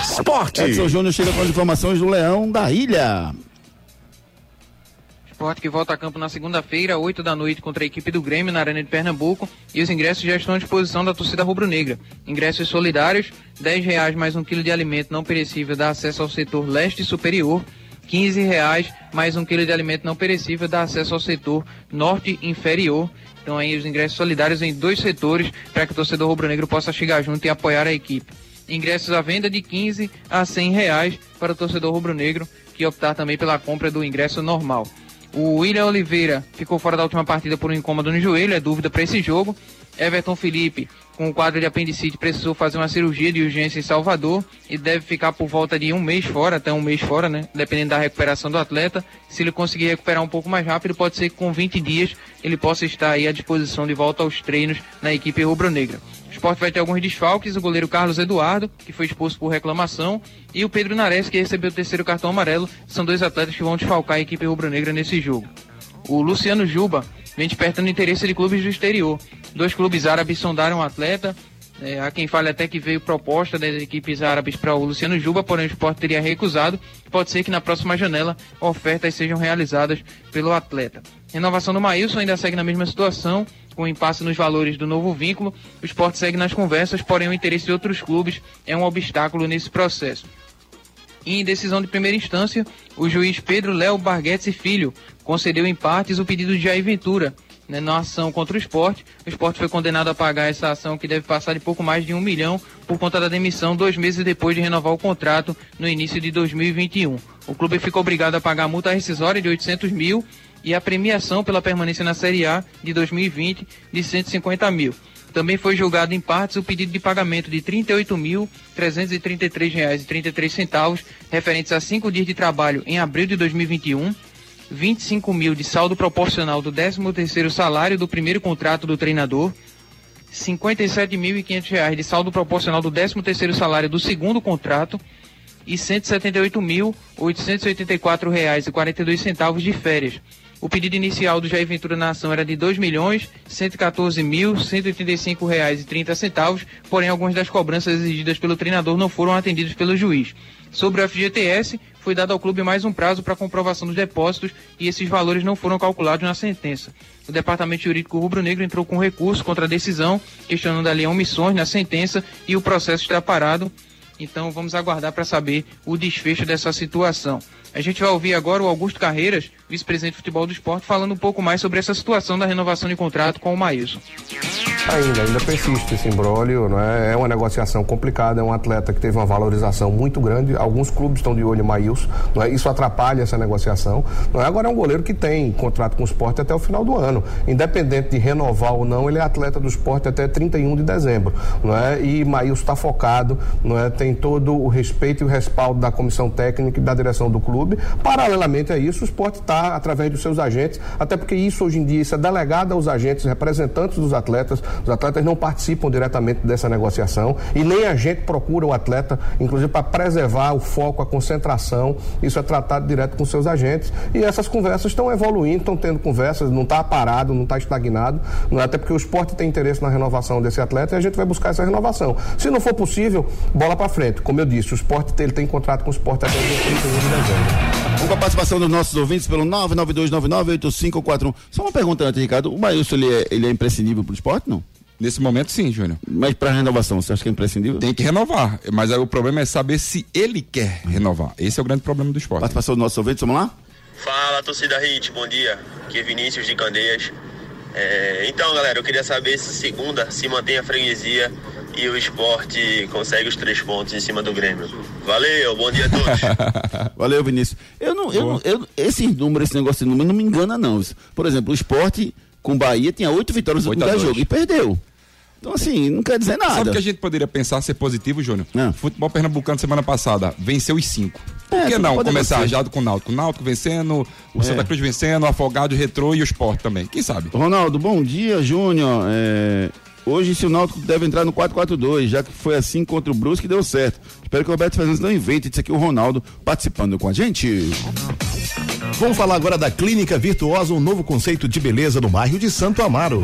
Esporte. Edson Júnior chega com as informações do Leão da Ilha. Esporte que volta a campo na segunda-feira, 8 da noite, contra a equipe do Grêmio na Arena de Pernambuco. E os ingressos já estão à disposição da torcida rubro-negra. Ingressos solidários, R$ reais mais um quilo de alimento não perecível dá acesso ao setor leste superior. R$ reais mais um quilo de alimento não perecível dá acesso ao setor norte inferior. Então aí os ingressos solidários em dois setores para que o torcedor rubro-negro possa chegar junto e apoiar a equipe. Ingressos à venda de 15 a 100 reais para o torcedor rubro-negro que optar também pela compra do ingresso normal. O William Oliveira ficou fora da última partida por um incômodo no joelho, é dúvida para esse jogo. Everton Felipe, com o quadro de apendicite, precisou fazer uma cirurgia de urgência em Salvador e deve ficar por volta de um mês fora, até um mês fora, né? Dependendo da recuperação do atleta. Se ele conseguir recuperar um pouco mais rápido, pode ser que com 20 dias ele possa estar aí à disposição de volta aos treinos na equipe rubro-negra. O esporte vai ter alguns desfalques, o goleiro Carlos Eduardo, que foi expulso por reclamação, e o Pedro Nares, que recebeu o terceiro cartão amarelo. São dois atletas que vão desfalcar a equipe rubro-negra nesse jogo. O Luciano Juba vem despertando interesse de clubes do exterior. Dois clubes árabes sondaram o atleta. É, há quem fale até que veio proposta das equipes árabes para o Luciano Juba, porém o esporte teria recusado. Pode ser que na próxima janela ofertas sejam realizadas pelo atleta. Renovação do Maílson ainda segue na mesma situação, com impasse nos valores do novo vínculo. O esporte segue nas conversas, porém o interesse de outros clubes é um obstáculo nesse processo. Em decisão de primeira instância, o juiz Pedro Léo Barguetes e Filho concedeu em partes o pedido de Jair Ventura né, na ação contra o esporte. O esporte foi condenado a pagar essa ação que deve passar de pouco mais de um milhão por conta da demissão dois meses depois de renovar o contrato no início de 2021. O clube ficou obrigado a pagar a multa rescisória de 800 mil e a premiação pela permanência na Série A de 2020 de 150 mil. Também foi julgado em partes o pedido de pagamento de R$ 38.333,33 referentes a cinco dias de trabalho em abril de 2021, 25 mil de saldo proporcional do 13º salário do primeiro contrato do treinador, R$ 57.500 de saldo proporcional do 13º salário do segundo contrato e R$ 178.884,42 de férias. O pedido inicial do Jair Ventura na ação era de R$ 2.114.185,30, porém algumas das cobranças exigidas pelo treinador não foram atendidas pelo juiz. Sobre o FGTS, foi dado ao clube mais um prazo para comprovação dos depósitos e esses valores não foram calculados na sentença. O Departamento Jurídico Rubro-Negro entrou com recurso contra a decisão, questionando ali omissões na sentença e o processo está parado. Então vamos aguardar para saber o desfecho dessa situação. A gente vai ouvir agora o Augusto Carreiras, vice-presidente de futebol do esporte, falando um pouco mais sobre essa situação da renovação de contrato com o Maílson. Ainda, ainda persiste esse imbróglio, é? é uma negociação complicada, é um atleta que teve uma valorização muito grande, alguns clubes estão de olho em Maílson, é? Isso atrapalha essa negociação, não é? Agora é um goleiro que tem contrato com o esporte até o final do ano, independente de renovar ou não, ele é atleta do esporte até 31 de dezembro, não é? E Maílson está focado, não é? Tem todo o respeito e o respaldo da comissão técnica e da direção do clube. Paralelamente a isso, o esporte está, através dos seus agentes, até porque isso hoje em dia isso é delegado aos agentes, representantes dos atletas, os atletas não participam diretamente dessa negociação e nem a gente procura o atleta, inclusive para preservar o foco, a concentração. Isso é tratado direto com seus agentes e essas conversas estão evoluindo, estão tendo conversas, não está parado, não está estagnado, não é? até porque o esporte tem interesse na renovação desse atleta e a gente vai buscar essa renovação. Se não for possível, bola para frente. Como eu disse, o esporte ele tem contrato com o esporte até o dia 31 de dezembro. Vamos com a participação dos nossos ouvintes pelo 992998541. Só uma pergunta antes, Ricardo. O Maílson, ele é, ele é imprescindível para o esporte, não? Nesse momento, sim, Júnior. Mas para renovação, você acha que é imprescindível? Tem que renovar. Mas aí o problema é saber se ele quer renovar. Esse é o grande problema do esporte. Participação dos nossos ouvintes, vamos lá? Fala, torcida Hit, bom dia. Aqui é Vinícius de Candeias. É, então, galera, eu queria saber se segunda se mantém a freguesia e o esporte consegue os três pontos em cima do Grêmio. Valeu, bom dia a todos. Valeu, Vinícius. Eu não, eu, não- eu, esse número, esse negócio de número não me engana, não. Por exemplo, o esporte com Bahia tinha oito vitórias no últimos jogo e perdeu. Então, assim, não quer dizer nada. Sabe o que a gente poderia pensar ser positivo, Júnior? Futebol pernambucano semana passada venceu os cinco. Por É, que não começar já com o Náutico? O Náutico vencendo, o É. Santa Cruz vencendo, o Afogado, o Retrô e o Sport também. Quem sabe? Ronaldo, bom dia, Júnior. É, Hoje, se o Náutico deve entrar no 4-4-2, já que foi assim contra o Brusque deu certo. Espero que o Roberto Fernandes não invente. Disse aqui o Ronaldo participando com a gente. Vamos falar agora da Clínica Virtuosa, um novo conceito de beleza no bairro de Santo Amaro.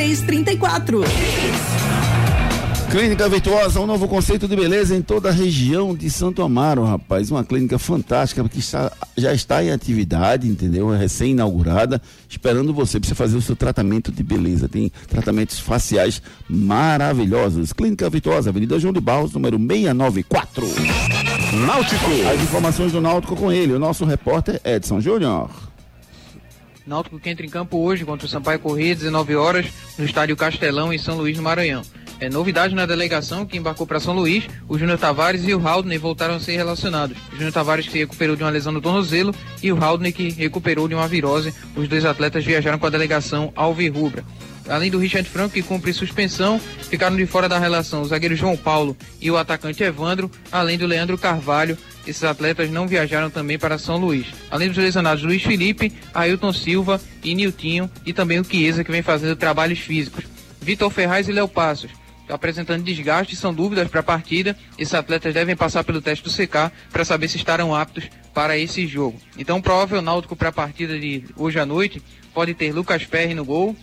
34. Clínica Virtuosa, um novo conceito de beleza em toda a região de Santo Amaro, rapaz. Uma clínica fantástica que está, já está em atividade, entendeu? É recém-inaugurada, esperando você para você fazer o seu tratamento de beleza. Tem tratamentos faciais maravilhosos. Clínica Virtuosa, Avenida João de Barros, número 694. Náutico. As informações do Náutico com ele, o nosso repórter Edson Júnior. Náutico que entra em campo hoje contra o Sampaio Corrêa, 19 horas, no estádio Castelão, em São Luís, no Maranhão. É novidade na delegação que embarcou para São Luís, o Júnior Tavares e o Haldner voltaram a ser relacionados. O Júnior Tavares que recuperou de uma lesão no tornozelo e o Haldner que recuperou de uma virose. Os dois atletas viajaram com a delegação Alvirrubra. Além do Richard Franco, que cumpre suspensão, ficaram de fora da relação o zagueiro João Paulo e o atacante Evandro, além do Leandro Carvalho. Esses atletas não viajaram também para São Luís. Além dos lesionados Luiz Felipe, Ailton Silva e Niltinho, e também o Chiesa, que vem fazendo trabalhos físicos. Vitor Ferraz e Léo Passos. Apresentando desgaste, são dúvidas para a partida. Esses atletas devem passar pelo teste do CK para saber se estarão aptos para esse jogo. Então, provável náutico para a partida de hoje à noite pode ter Lucas Perry no gol,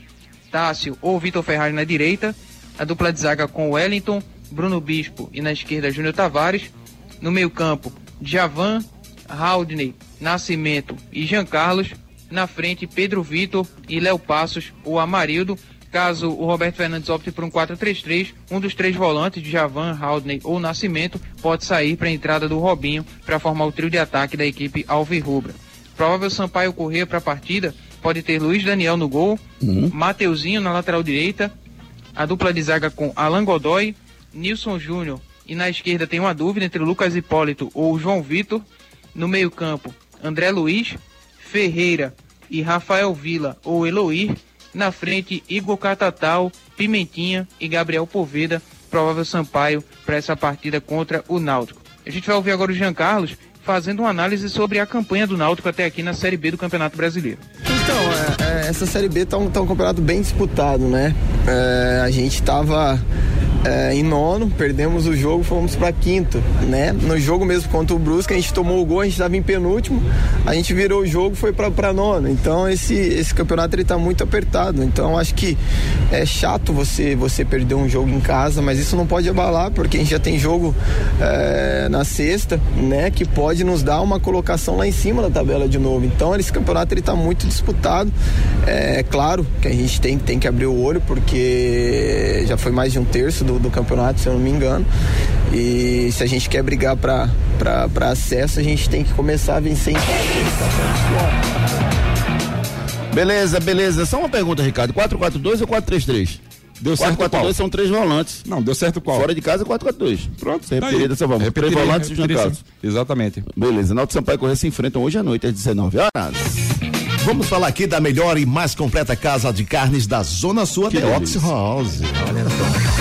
Tássio ou Vitor Ferraz na direita, a dupla de zaga com Wellington, Bruno Bispo e na esquerda Júnior Tavares, no meio-campo Javan, Haldney, Nascimento e Jean Carlos, na frente Pedro Vitor e Léo Passos ou Amarildo. Caso o Roberto Fernandes opte por um 4-3-3, um dos três volantes, Javan, Haldney ou Nascimento, pode sair para a entrada do Robinho para formar o trio de ataque da equipe Alvirrubra. Provável Sampaio Corrêa para a partida pode ter Luiz Daniel no gol, Mateuzinho na lateral direita, a dupla de zaga com Alan Godoy, Nilson Júnior e na esquerda tem uma dúvida entre Lucas Hipólito ou João Vitor. No meio-campo, André Luiz, Ferreira e Rafael Vila ou Eloir. Na frente, Igor Catatal, Pimentinha e Gabriel Poveda, provável Sampaio para essa partida contra o Náutico. A gente vai ouvir agora o Jean Carlos fazendo uma análise sobre a campanha do Náutico até aqui na Série B do Campeonato Brasileiro. Então, é, é, essa Série B tá um, tá um campeonato bem disputado, né? É, a gente tava é, em nono, perdemos o jogo, fomos para quinto, né? No jogo mesmo contra o Brusque, a gente tomou o gol, a gente estava em penúltimo, a gente virou o jogo, foi para nono. Então esse esse campeonato ele tá muito apertado. Então acho que é chato você você perder um jogo em casa, mas isso não pode abalar porque a gente já tem jogo é, na sexta, né? Que pode nos dar uma colocação lá em cima da tabela de novo. Então esse campeonato ele tá muito disputado. É claro que a gente tem tem que abrir o olho porque já foi mais de um terço do, do campeonato, se eu não me engano. E se a gente quer brigar para acesso, a gente tem que começar a vencer em Beleza, beleza. Só uma pergunta, Ricardo. 442 ou 433? Deu certo 442 são três volantes. Não, deu certo qual? Fora de casa, 442. Pronto, Você tá aí. repetiria dessa forma. Três volantes e repetiria, Carlos. Exatamente. Beleza. Náutico e Sampaio Correia se enfrentam hoje à noite às 19 horas. Vamos falar aqui da melhor e mais completa casa de carnes da Zona Sul, Que The Ox. House. Olha só.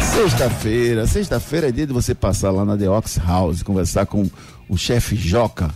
Sexta-feira, sexta-feira é dia de você passar lá na The Ox House, conversar com o chefe Joca.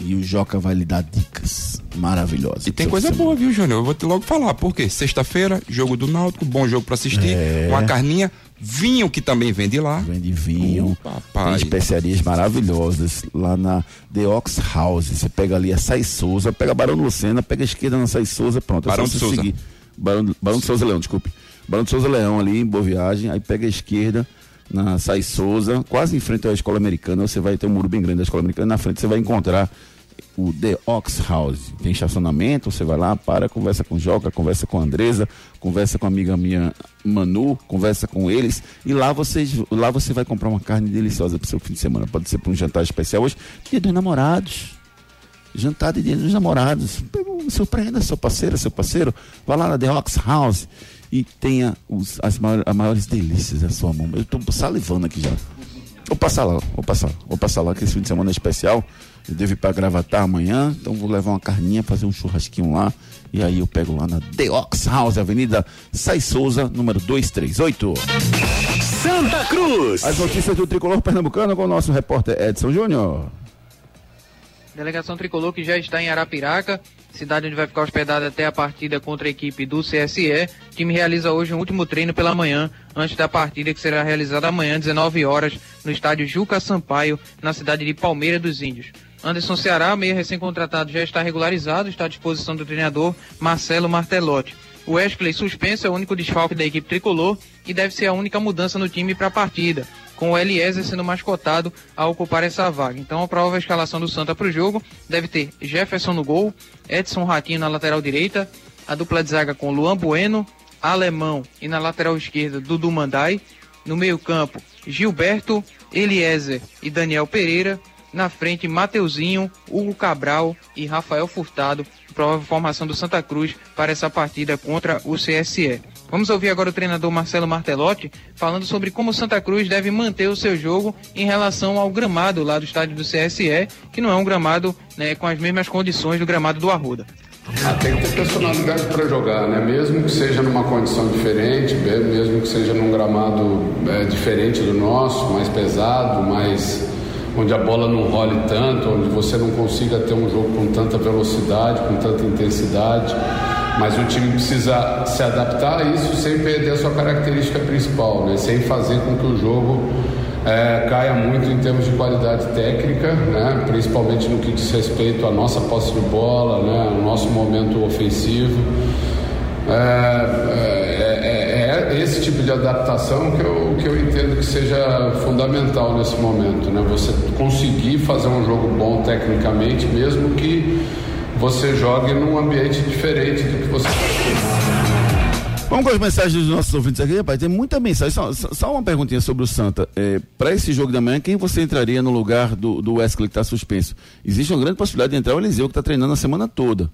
E o Joca vai lhe dar dicas maravilhosas. E tem coisa boa, viu, Júnior? Eu vou te logo falar. Por quê? Sexta-feira, jogo do Náutico, bom jogo pra assistir. É. Uma carninha, vinho que também vende lá. Vende vinho. Tem especiarias maravilhosas lá na The Ox House. Você pega ali a Sai Souza, pega Barão do Lucena, pega a esquerda na Sai Souza, pronto. é Barão de Souza. seguir. Barão, Barão de Souza Leão, desculpe. De Souza Leão ali em Boa Viagem, aí pega a esquerda na Sai Souza, quase em frente à escola americana, você vai ter um muro bem grande da escola americana, na frente você vai encontrar o The Ox House. Tem estacionamento, você vai lá, para, conversa com Joca, conversa com a Andresa, conversa com a amiga minha Manu, conversa com eles e lá vocês, lá você vai comprar uma carne deliciosa pro seu fim de semana. Pode ser para um jantar especial hoje, dia dos namorados. Jantar de dia dos namorados. Surpreenda seu parceiro, seu parceiro. Vá lá na The Ox House e tenha os, as, maiores, as maiores delícias da sua mão. Eu tô salivando aqui já. Vou passar lá, vou passar, vou passar lá que esse fim de semana é especial. Eu devo ir pra gravatar amanhã, então vou levar uma carninha, fazer um churrasquinho lá. E aí eu pego lá na The Ox House, Avenida Sai Souza, número 238. Santa Cruz. As notícias do tricolor pernambucano com o nosso repórter Edson Júnior. Delegação tricolor que já está em Arapiraca, cidade onde vai ficar hospedada até a partida contra a equipe do CSE. O time realiza hoje um último treino pela manhã, antes da partida que será realizada amanhã, 19 horas, no estádio Juca Sampaio, na cidade de Palmeira dos Índios. Anderson Ceará, meio recém-contratado, já está regularizado, está à disposição do treinador Marcelo Martelotti. O Wesley suspenso é o único desfalque da equipe tricolor e deve ser a única mudança no time para a partida, com o Eliezer sendo mais cotado a ocupar essa vaga. Então a prova a escalação do Santa para o jogo deve ter Jefferson no gol, Edson Ratinho na lateral direita, a dupla de zaga com Luan Bueno, Alemão e na lateral esquerda Dudu Mandai, no meio-campo Gilberto, Eliezer e Daniel Pereira, na frente Mateuzinho, Hugo Cabral e Rafael Furtado, provável formação do Santa Cruz para essa partida contra o CSE. Vamos ouvir agora o treinador Marcelo Martelotti falando sobre como Santa Cruz deve manter o seu jogo em relação ao gramado lá do estádio do CSE, que não é um gramado né, com as mesmas condições do gramado do Arruda. Ah, tem que ter personalidade para jogar, né? Mesmo que seja numa condição diferente, mesmo que seja num gramado é, diferente do nosso, mais pesado, mais onde a bola não role tanto, onde você não consiga ter um jogo com tanta velocidade, com tanta intensidade. Mas o time precisa se adaptar a isso sem perder a sua característica principal, né? Sem fazer com que o jogo é, caia muito em termos de qualidade técnica, né? principalmente no que diz respeito à nossa posse de bola, né? ao nosso momento ofensivo. É, é- esse tipo de adaptação que eu, que eu entendo que seja fundamental nesse momento. Né? Você conseguir fazer um jogo bom tecnicamente, mesmo que você jogue num ambiente diferente do que você Vamos com as mensagens dos nossos ouvintes aqui, rapaz. Tem muita mensagem. Só, só- uma perguntinha sobre o Santa. É, para esse jogo da manhã, quem você entraria no lugar do, do Wesley que está suspenso? Existe uma grande possibilidade de entrar o Eliseu, que está treinando a semana toda.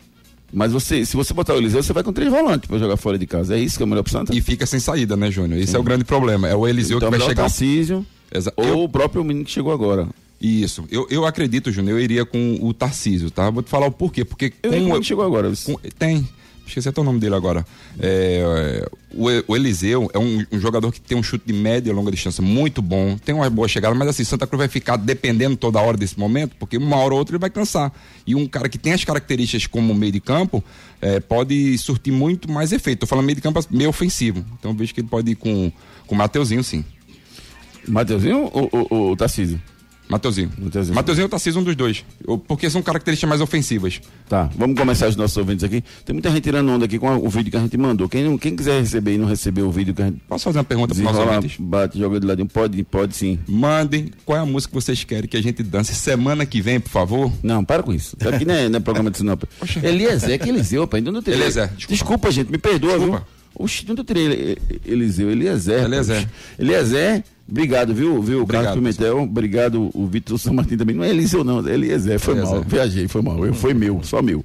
Mas você, se você botar o Eliseu, você vai com três volantes pra jogar fora de casa. É isso que é o melhor pro Santa? E fica sem saída, né, Júnior? Esse é o grande problema. É o Eliseu Então, que vai melhor o chegar. Tarcísio Exa- ou eu- o próprio menino que chegou agora. Isso. Eu, eu acredito, Júnior, eu iria com o Tarcísio, tá? Vou te falar o porquê. Porque Eu como chegou agora. com- tem. Esqueci até o nome dele agora. É, o, o Eliseu é um, um jogador que tem um chute de média e longa distância muito bom, tem uma boa chegada, mas assim, Santa Cruz vai ficar dependendo toda hora desse momento, porque uma hora ou outra ele vai cansar. E um cara que tem as características como meio de campo é, pode surtir muito mais efeito. Tô falando meio de campo meio ofensivo. Então vejo que ele pode ir com, com o Mateuzinho, sim. Mateuzinho ou, ou, ou o Tarcísio? Mateuzinho. Mateuzinho ou Tarcísio, um dos dois. Porque são características mais ofensivas. Tá, vamos começar os nossos ouvintes aqui. Tem muita gente tirando onda aqui com a- o vídeo que a gente mandou. Quem, não, quem quiser receber e não recebeu o vídeo que a gente. Posso fazer uma pergunta para nossos ouvintes? Bate, joga de ladinho. Pode, pode sim. Mandem qual é a música que vocês querem que a gente dance semana que vem, por favor. Não, para com isso. Aqui não é, não é programa de sinal. Eliezer, que Eliseu, rapaz. Ainda não tirei. Eliezer, desculpa. gente, me perdoa, viu? Oxi, não tirei Ele- Eliseu, Eliezer. Eliezer. Eliezer, obrigado, viu, viu, Obrigado, Carlos Pimentel. Obrigado, o Vitor São Martin também. Não é Eliseu, não, é Eliezer. Foi Eliezer. mal, viajei, foi mal. Eu, foi meu, só meu.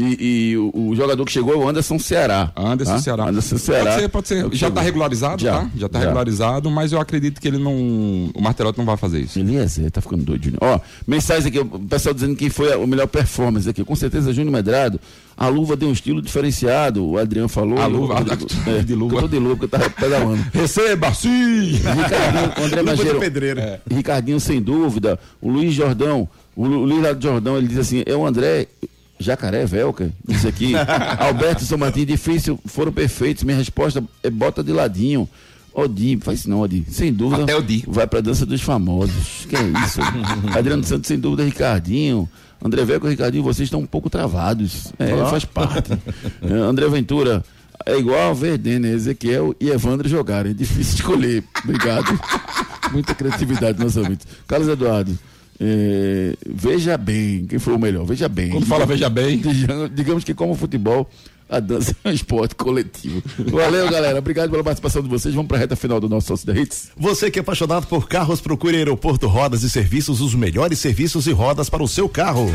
E, e o, o jogador que chegou é o Anderson Ceará. Anderson tá? Ceará. Anderson Ceará. Pode ser, pode ser. Já chegou. tá regularizado, Já, tá? Já tá já. regularizado, mas eu acredito que ele não. O Martelotti não vai fazer isso. Eliezer, tá ficando doido, Júnior. Ó, mensagem aqui, o pessoal dizendo que foi a, o melhor performance aqui. Com certeza, Júnior Medrado. A luva deu um estilo diferenciado, o Adriano falou. A luva, Eu- a- é, de luva. Eu tô de luva, porque eu tava pedalando. Receba, sim! Ricardinho, André Mageiro. pedreiro. é, Ricardinho, sem dúvida. O Luiz Jordão. O, o Luiz Jordão, ele diz assim: é o André. Jacaré Velca, disse aqui. Alberto São Martins, difícil, foram perfeitos. Minha resposta é bota de ladinho. Odi, faz isso não, Odi. Sem dúvida. Até Odi. Vai pra dança dos famosos. Que é isso? Adriano Santos, sem dúvida, Ricardinho. André Velco e Ricardinho, vocês estão um pouco travados. É, Ó. faz parte. É, André Ventura, é igual a Verdene, Ezequiel e Evandro jogarem. É difícil escolher. Obrigado. Muita criatividade, meus ouvintes. Carlos Eduardo. É, veja bem, quem foi o melhor? Veja bem. Quando fala veja bem. Digamos, digamos que como futebol, a dança é um esporte coletivo. Valeu, galera. Obrigado pela participação de vocês. Vamos para a reta final do nosso Sócio da Hits. Você que é apaixonado por carros, procure Aeroporto Rodas e Serviços, os melhores serviços e rodas para o seu carro.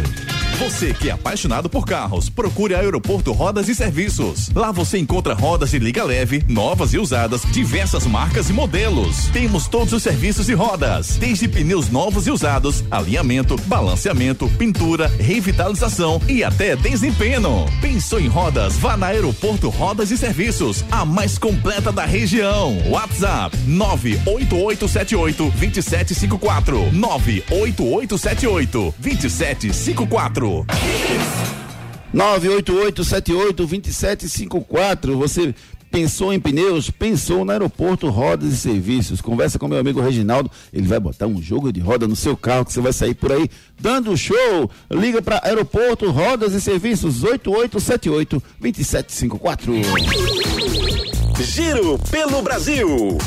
Você que é apaixonado por carros, procure Aeroporto Rodas e Serviços. Lá você encontra rodas de liga leve, novas e usadas, diversas marcas e modelos. Temos todos os serviços e rodas, desde pneus novos e usados, alinhamento, balanceamento, pintura, revitalização e até desempenho. Pensou em rodas? Vá na Aeroporto Rodas e Serviços, a mais completa da região. WhatsApp 98878 2754 98878 2754. 988782754. Você pensou em pneus? Pensou no aeroporto Rodas e Serviços. Conversa com meu amigo Reginaldo. Ele vai botar um jogo de roda no seu carro que você vai sair por aí dando show. Liga para Aeroporto Rodas e Serviços 8878 2754. Giro pelo Brasil.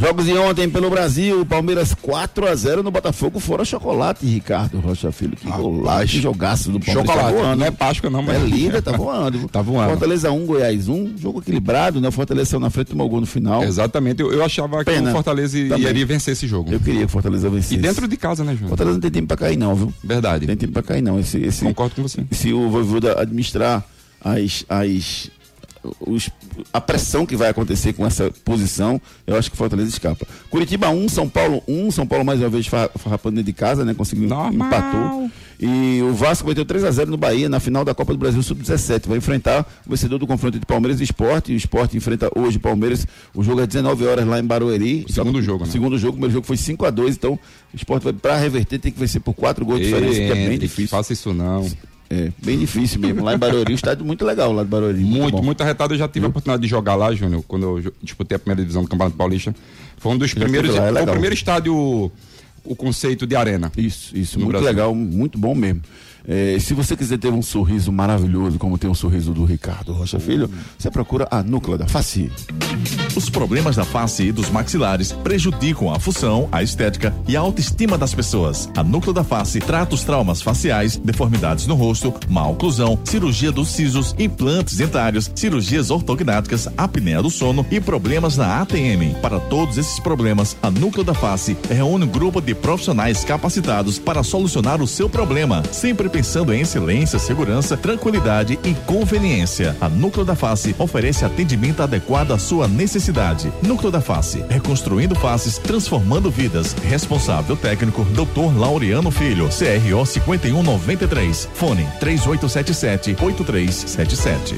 Jogos de ontem pelo Brasil, Palmeiras 4 a 0 no Botafogo, fora chocolate, Ricardo Rocha Filho. Que golaço, que jogaço do Palmeiras. Chocolate, tá voando. não é Páscoa não, mas- É líder, tá voando. Tá voando. Fortaleza 1, Goiás 1, jogo equilibrado, né? O Fortaleza saiu na frente, tomou gol no final. Exatamente. Eu, eu achava que Pena. o Fortaleza Também. iria vencer esse jogo. Eu queria que o Fortaleza vencesse. E dentro de casa, né, João? Fortaleza não tem time pra cair não, viu? Verdade. Tem time pra cair não. Esse, esse, Concordo com você. Se o Voivoda administrar as, as, os, a pressão que vai acontecer com essa posição, eu acho que o Fortaleza escapa. Curitiba 1, São Paulo 1, São Paulo mais uma vez fa- farrapando dentro de casa, né? Conseguiu, empatou. E o Vasco meteu 3 a 0 no Bahia na final da Copa do Brasil Sub-17. Vai enfrentar o vencedor do confronto entre Palmeiras e Esporte. E o Esporte enfrenta hoje o Palmeiras. O jogo é 19 horas lá em Barueri. O segundo jogo, né? Segundo jogo, o primeiro jogo foi 5 a 2 Então, o Esporte vai para reverter, tem que vencer por 4 gols de diferença, que é bem difícil. Faça isso não. É, bem difícil mesmo. Lá em Barueri, o estádio muito legal lá de Barueri. Muito, bom. muito arretado. Eu já tive a oportunidade de jogar lá, Júnior, quando eu disputei a primeira divisão do Campeonato Paulista. Foi um dos primeiros. lá, é foi o primeiro estádio, o conceito de arena. Isso, isso, muito Brasil. legal, muito bom mesmo. É, se você quiser ter um sorriso maravilhoso, como tem o sorriso do Ricardo Rocha Filho, você procura a Núclea da Face. Os problemas da face e dos maxilares prejudicam a função, a estética e a autoestima das pessoas. A Núcleo da Face trata os traumas faciais, deformidades no rosto, má oclusão, cirurgia dos sisos, implantes dentários, cirurgias ortognáticas, apneia do sono e problemas na ATM. Para todos esses problemas, a Núcleo da Face reúne um grupo de profissionais capacitados para solucionar o seu problema, sempre pensando em excelência, segurança, tranquilidade e conveniência. A Núcleo da Face oferece atendimento adequado à sua necessidade. Núcleo da Face, reconstruindo faces, transformando vidas. Responsável técnico, Dr. Laureano Filho, CRO 5193. Fone 3877 8377.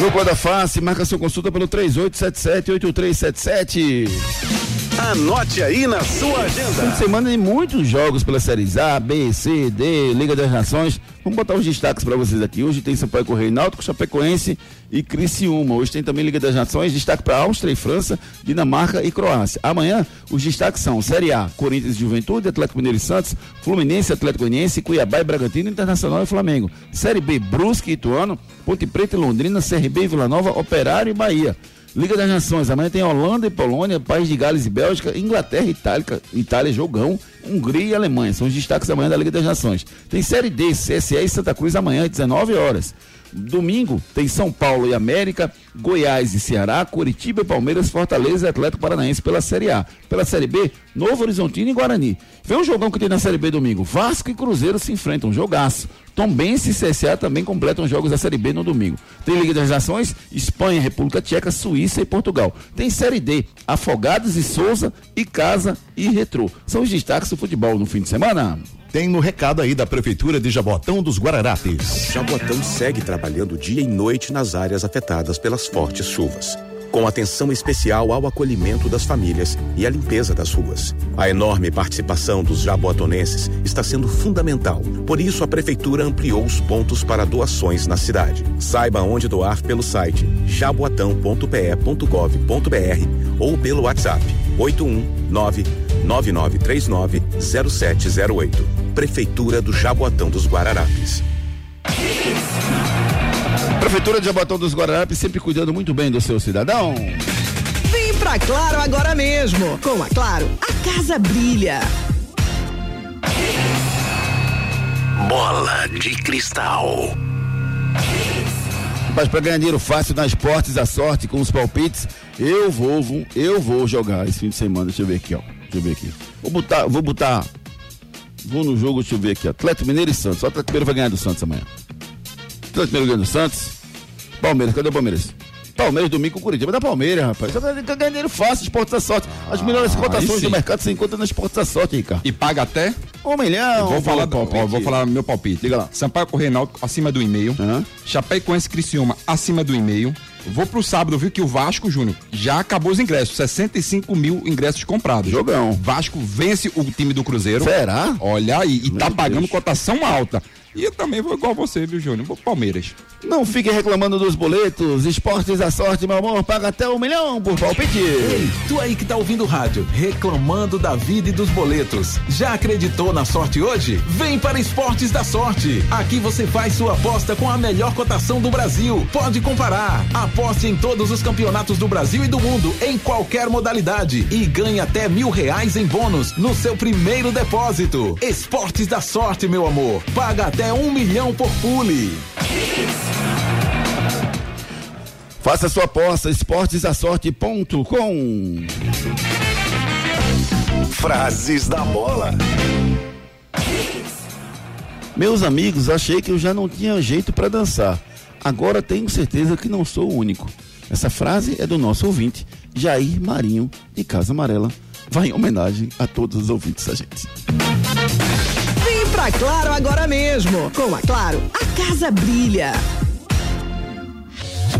Núcleo da Face, marca sua consulta pelo 3877-8377. Anote aí na sua agenda. Fim de semana tem muitos jogos pela Séries A, B, C, D, Liga das Nações. Vamos botar os destaques para vocês aqui. Hoje tem Sampaio Correio Náutico, Chapecoense e Criciúma. Hoje tem também Liga das Nações, destaque para Áustria e França, Dinamarca e Croácia. Amanhã, os destaques são Série A, Corinthians e Juventude, Atlético Mineiro e Santos, Fluminense, Atlético Goianiense, Cuiabá e Bragantino, Internacional e Flamengo. Série B, Brusque e Ituano, Ponte Preta e Londrina, CRB e Vila Nova, Operário e Bahia. Liga das Nações, amanhã tem Holanda e Polônia, País de Gales e Bélgica, Inglaterra e Itália, Itália, jogão, Hungria e Alemanha. São os destaques amanhã da Liga das Nações. Tem Série D, CSE e Santa Cruz amanhã às 19 horas. Domingo tem São Paulo e América, Goiás e Ceará, Curitiba e Palmeiras, Fortaleza e Atlético Paranaense pela Série A. Pela Série B, Novo Horizontino e Guarani. Vê um jogão que tem na Série B domingo. Vasco e Cruzeiro se enfrentam, jogaço. Tombense e CSA também completam jogos da Série B no domingo. Tem Liga das Nações, Espanha, República Tcheca, Suíça e Portugal. Tem Série D, Afogados e Souza, e Casa e Retrô. São os destaques do futebol no fim de semana. Tem no recado aí da Prefeitura de Jabotão dos Guararapes. Jabotão segue trabalhando dia e noite nas áreas afetadas pelas fortes chuvas, com atenção especial ao acolhimento das famílias e à limpeza das ruas. A enorme participação dos jaboatonenses está sendo fundamental, por isso a Prefeitura ampliou os pontos para doações na cidade. Saiba onde doar pelo site jaboatão.pe.gov.br ou pelo WhatsApp 819 9939 0708. Prefeitura do Jaboatão dos Guararapes. Prefeitura de Jaboatão dos Guararapes sempre cuidando muito bem do seu cidadão. Vem pra Claro agora mesmo. Com a Claro, a casa brilha. Bola de cristal. Mas para ganhar dinheiro fácil na esportes, a sorte com os palpites, eu vou, eu vou jogar esse fim de semana. Deixa eu ver aqui, ó. Deixa eu ver aqui. Vou botar, vou botar. Vou no jogo, deixa eu ver aqui. Atlético Mineiro e Santos. O Atlético Mineiro vai ganhar do Santos amanhã. Atlético Mineiro ganha do Santos. Palmeiras, cadê o Palmeiras? Palmeiras domingo com o Curitiba. Da Palmeiras, rapaz. Tá ganhando dinheiro fácil, esportes da sorte. As melhores cotações do mercado você encontra na esportes da sorte, Ricardo. E paga até? Um milhão. Vou falar, ó, vou falar meu palpite. Diga lá. Sampaio Correio Náutico acima do e-mail. Uhum. Chapecoense Criciúma acima do e-mail. Vou pro sábado, viu que o Vasco, Júnior, já acabou os ingressos. 65 mil ingressos comprados. Jogão. Vasco vence o time do Cruzeiro. Será? Olha aí, e Meu tá pagando Deus. cotação alta. E eu também vou igual você, viu, Júnior? Vou Palmeiras. Não fique reclamando dos boletos. Esportes da sorte, meu amor. Paga até um milhão por palpite. Ei, tu aí que tá ouvindo o rádio, reclamando da vida e dos boletos. Já acreditou na sorte hoje? Vem para Esportes da Sorte. Aqui você faz sua aposta com a melhor cotação do Brasil. Pode comparar. Aposte em todos os campeonatos do Brasil e do mundo, em qualquer modalidade. E ganhe até mil reais em bônus no seu primeiro depósito. Esportes da Sorte, meu amor. Paga até um milhão por pule. Faça sua aposta, esportesasorte.com. Frases da bola. Meus amigos, achei que eu já não tinha jeito para dançar. Agora tenho certeza que não sou o único. Essa frase é do nosso ouvinte, Jair Marinho, de Casa Amarela. Vai em homenagem a todos os ouvintes da gente. Pra Claro agora mesmo. Com a Claro, a casa brilha.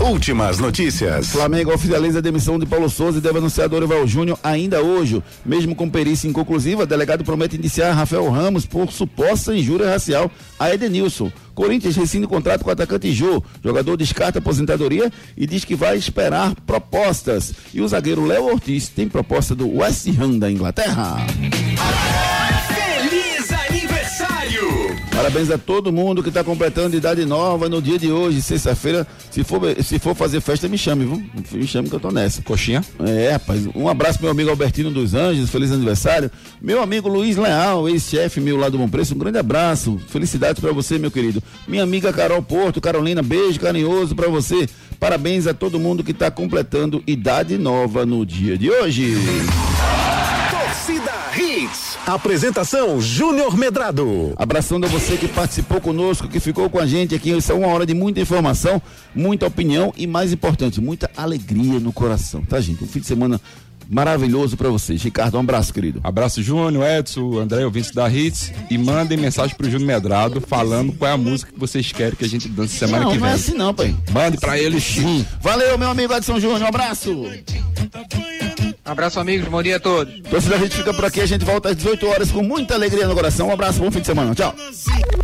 Últimas notícias. Flamengo oficializa a demissão de Paulo Souza e deve anunciar Dorival Júnior ainda hoje. Mesmo com perícia inconclusiva, delegado promete indiciar Rafael Ramos por suposta injúria racial a Edenilson. Corinthians rescinde contrato com o atacante Jô. Jogador descarta aposentadoria e diz que vai esperar propostas. E o zagueiro Léo Ortiz tem proposta do West Ham da Inglaterra. Aniversário! Parabéns a todo mundo que está completando idade nova no dia de hoje, sexta-feira. Se for, se for fazer festa, me chame, viu? Me chame que eu tô nessa. Coxinha? É, rapaz. Um abraço pro meu amigo Albertino dos Anjos, feliz aniversário. Meu amigo Luiz Leal, ex-chefe meu lá do Bom Preço, um grande abraço. Felicidades para você, meu querido. Minha amiga Carol Porto, Carolina, beijo carinhoso para você. Parabéns a todo mundo que está completando idade nova no dia de hoje. Apresentação Júnior Medrado. Abraçando a você que participou conosco, que ficou com a gente aqui. Isso é uma hora de muita informação, muita opinião e mais importante, muita alegria no coração, tá, gente? Um fim de semana maravilhoso para vocês. Ricardo, um abraço, querido. Abraço, Júnior, Edson, André, ouvintes da Hits. E mandem mensagem pro Júnior Medrado falando qual é a música que vocês querem que a gente dance semana não, que vem. Não, é assim não, pai. Mande pra eles. Sim. Valeu, meu amigo Edson Júnior. Um abraço. Abraço, amigos. Bom dia a todos. Torcida, a gente fica por aqui. A gente volta às 18 horas com muita alegria no coração. Um abraço, bom fim de semana. Tchau.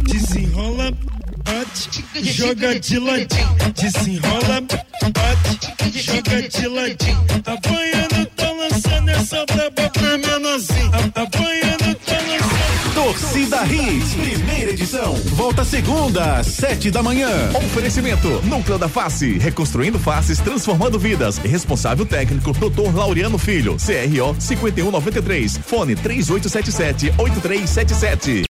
Desenrola, bate, joga de ladinho. Desenrola, bate, joga de ladinho. Apanhando, tá lançando essa braba pra menorzinho. Apanhando, tá lançando. Torcida Hits, primeira edição. Volta segunda, sete da manhã. Oferecimento Núcleo da Face, reconstruindo faces, transformando vidas. Responsável técnico Dr. Laureano Filho, CRO 5193, fone 3877 8377.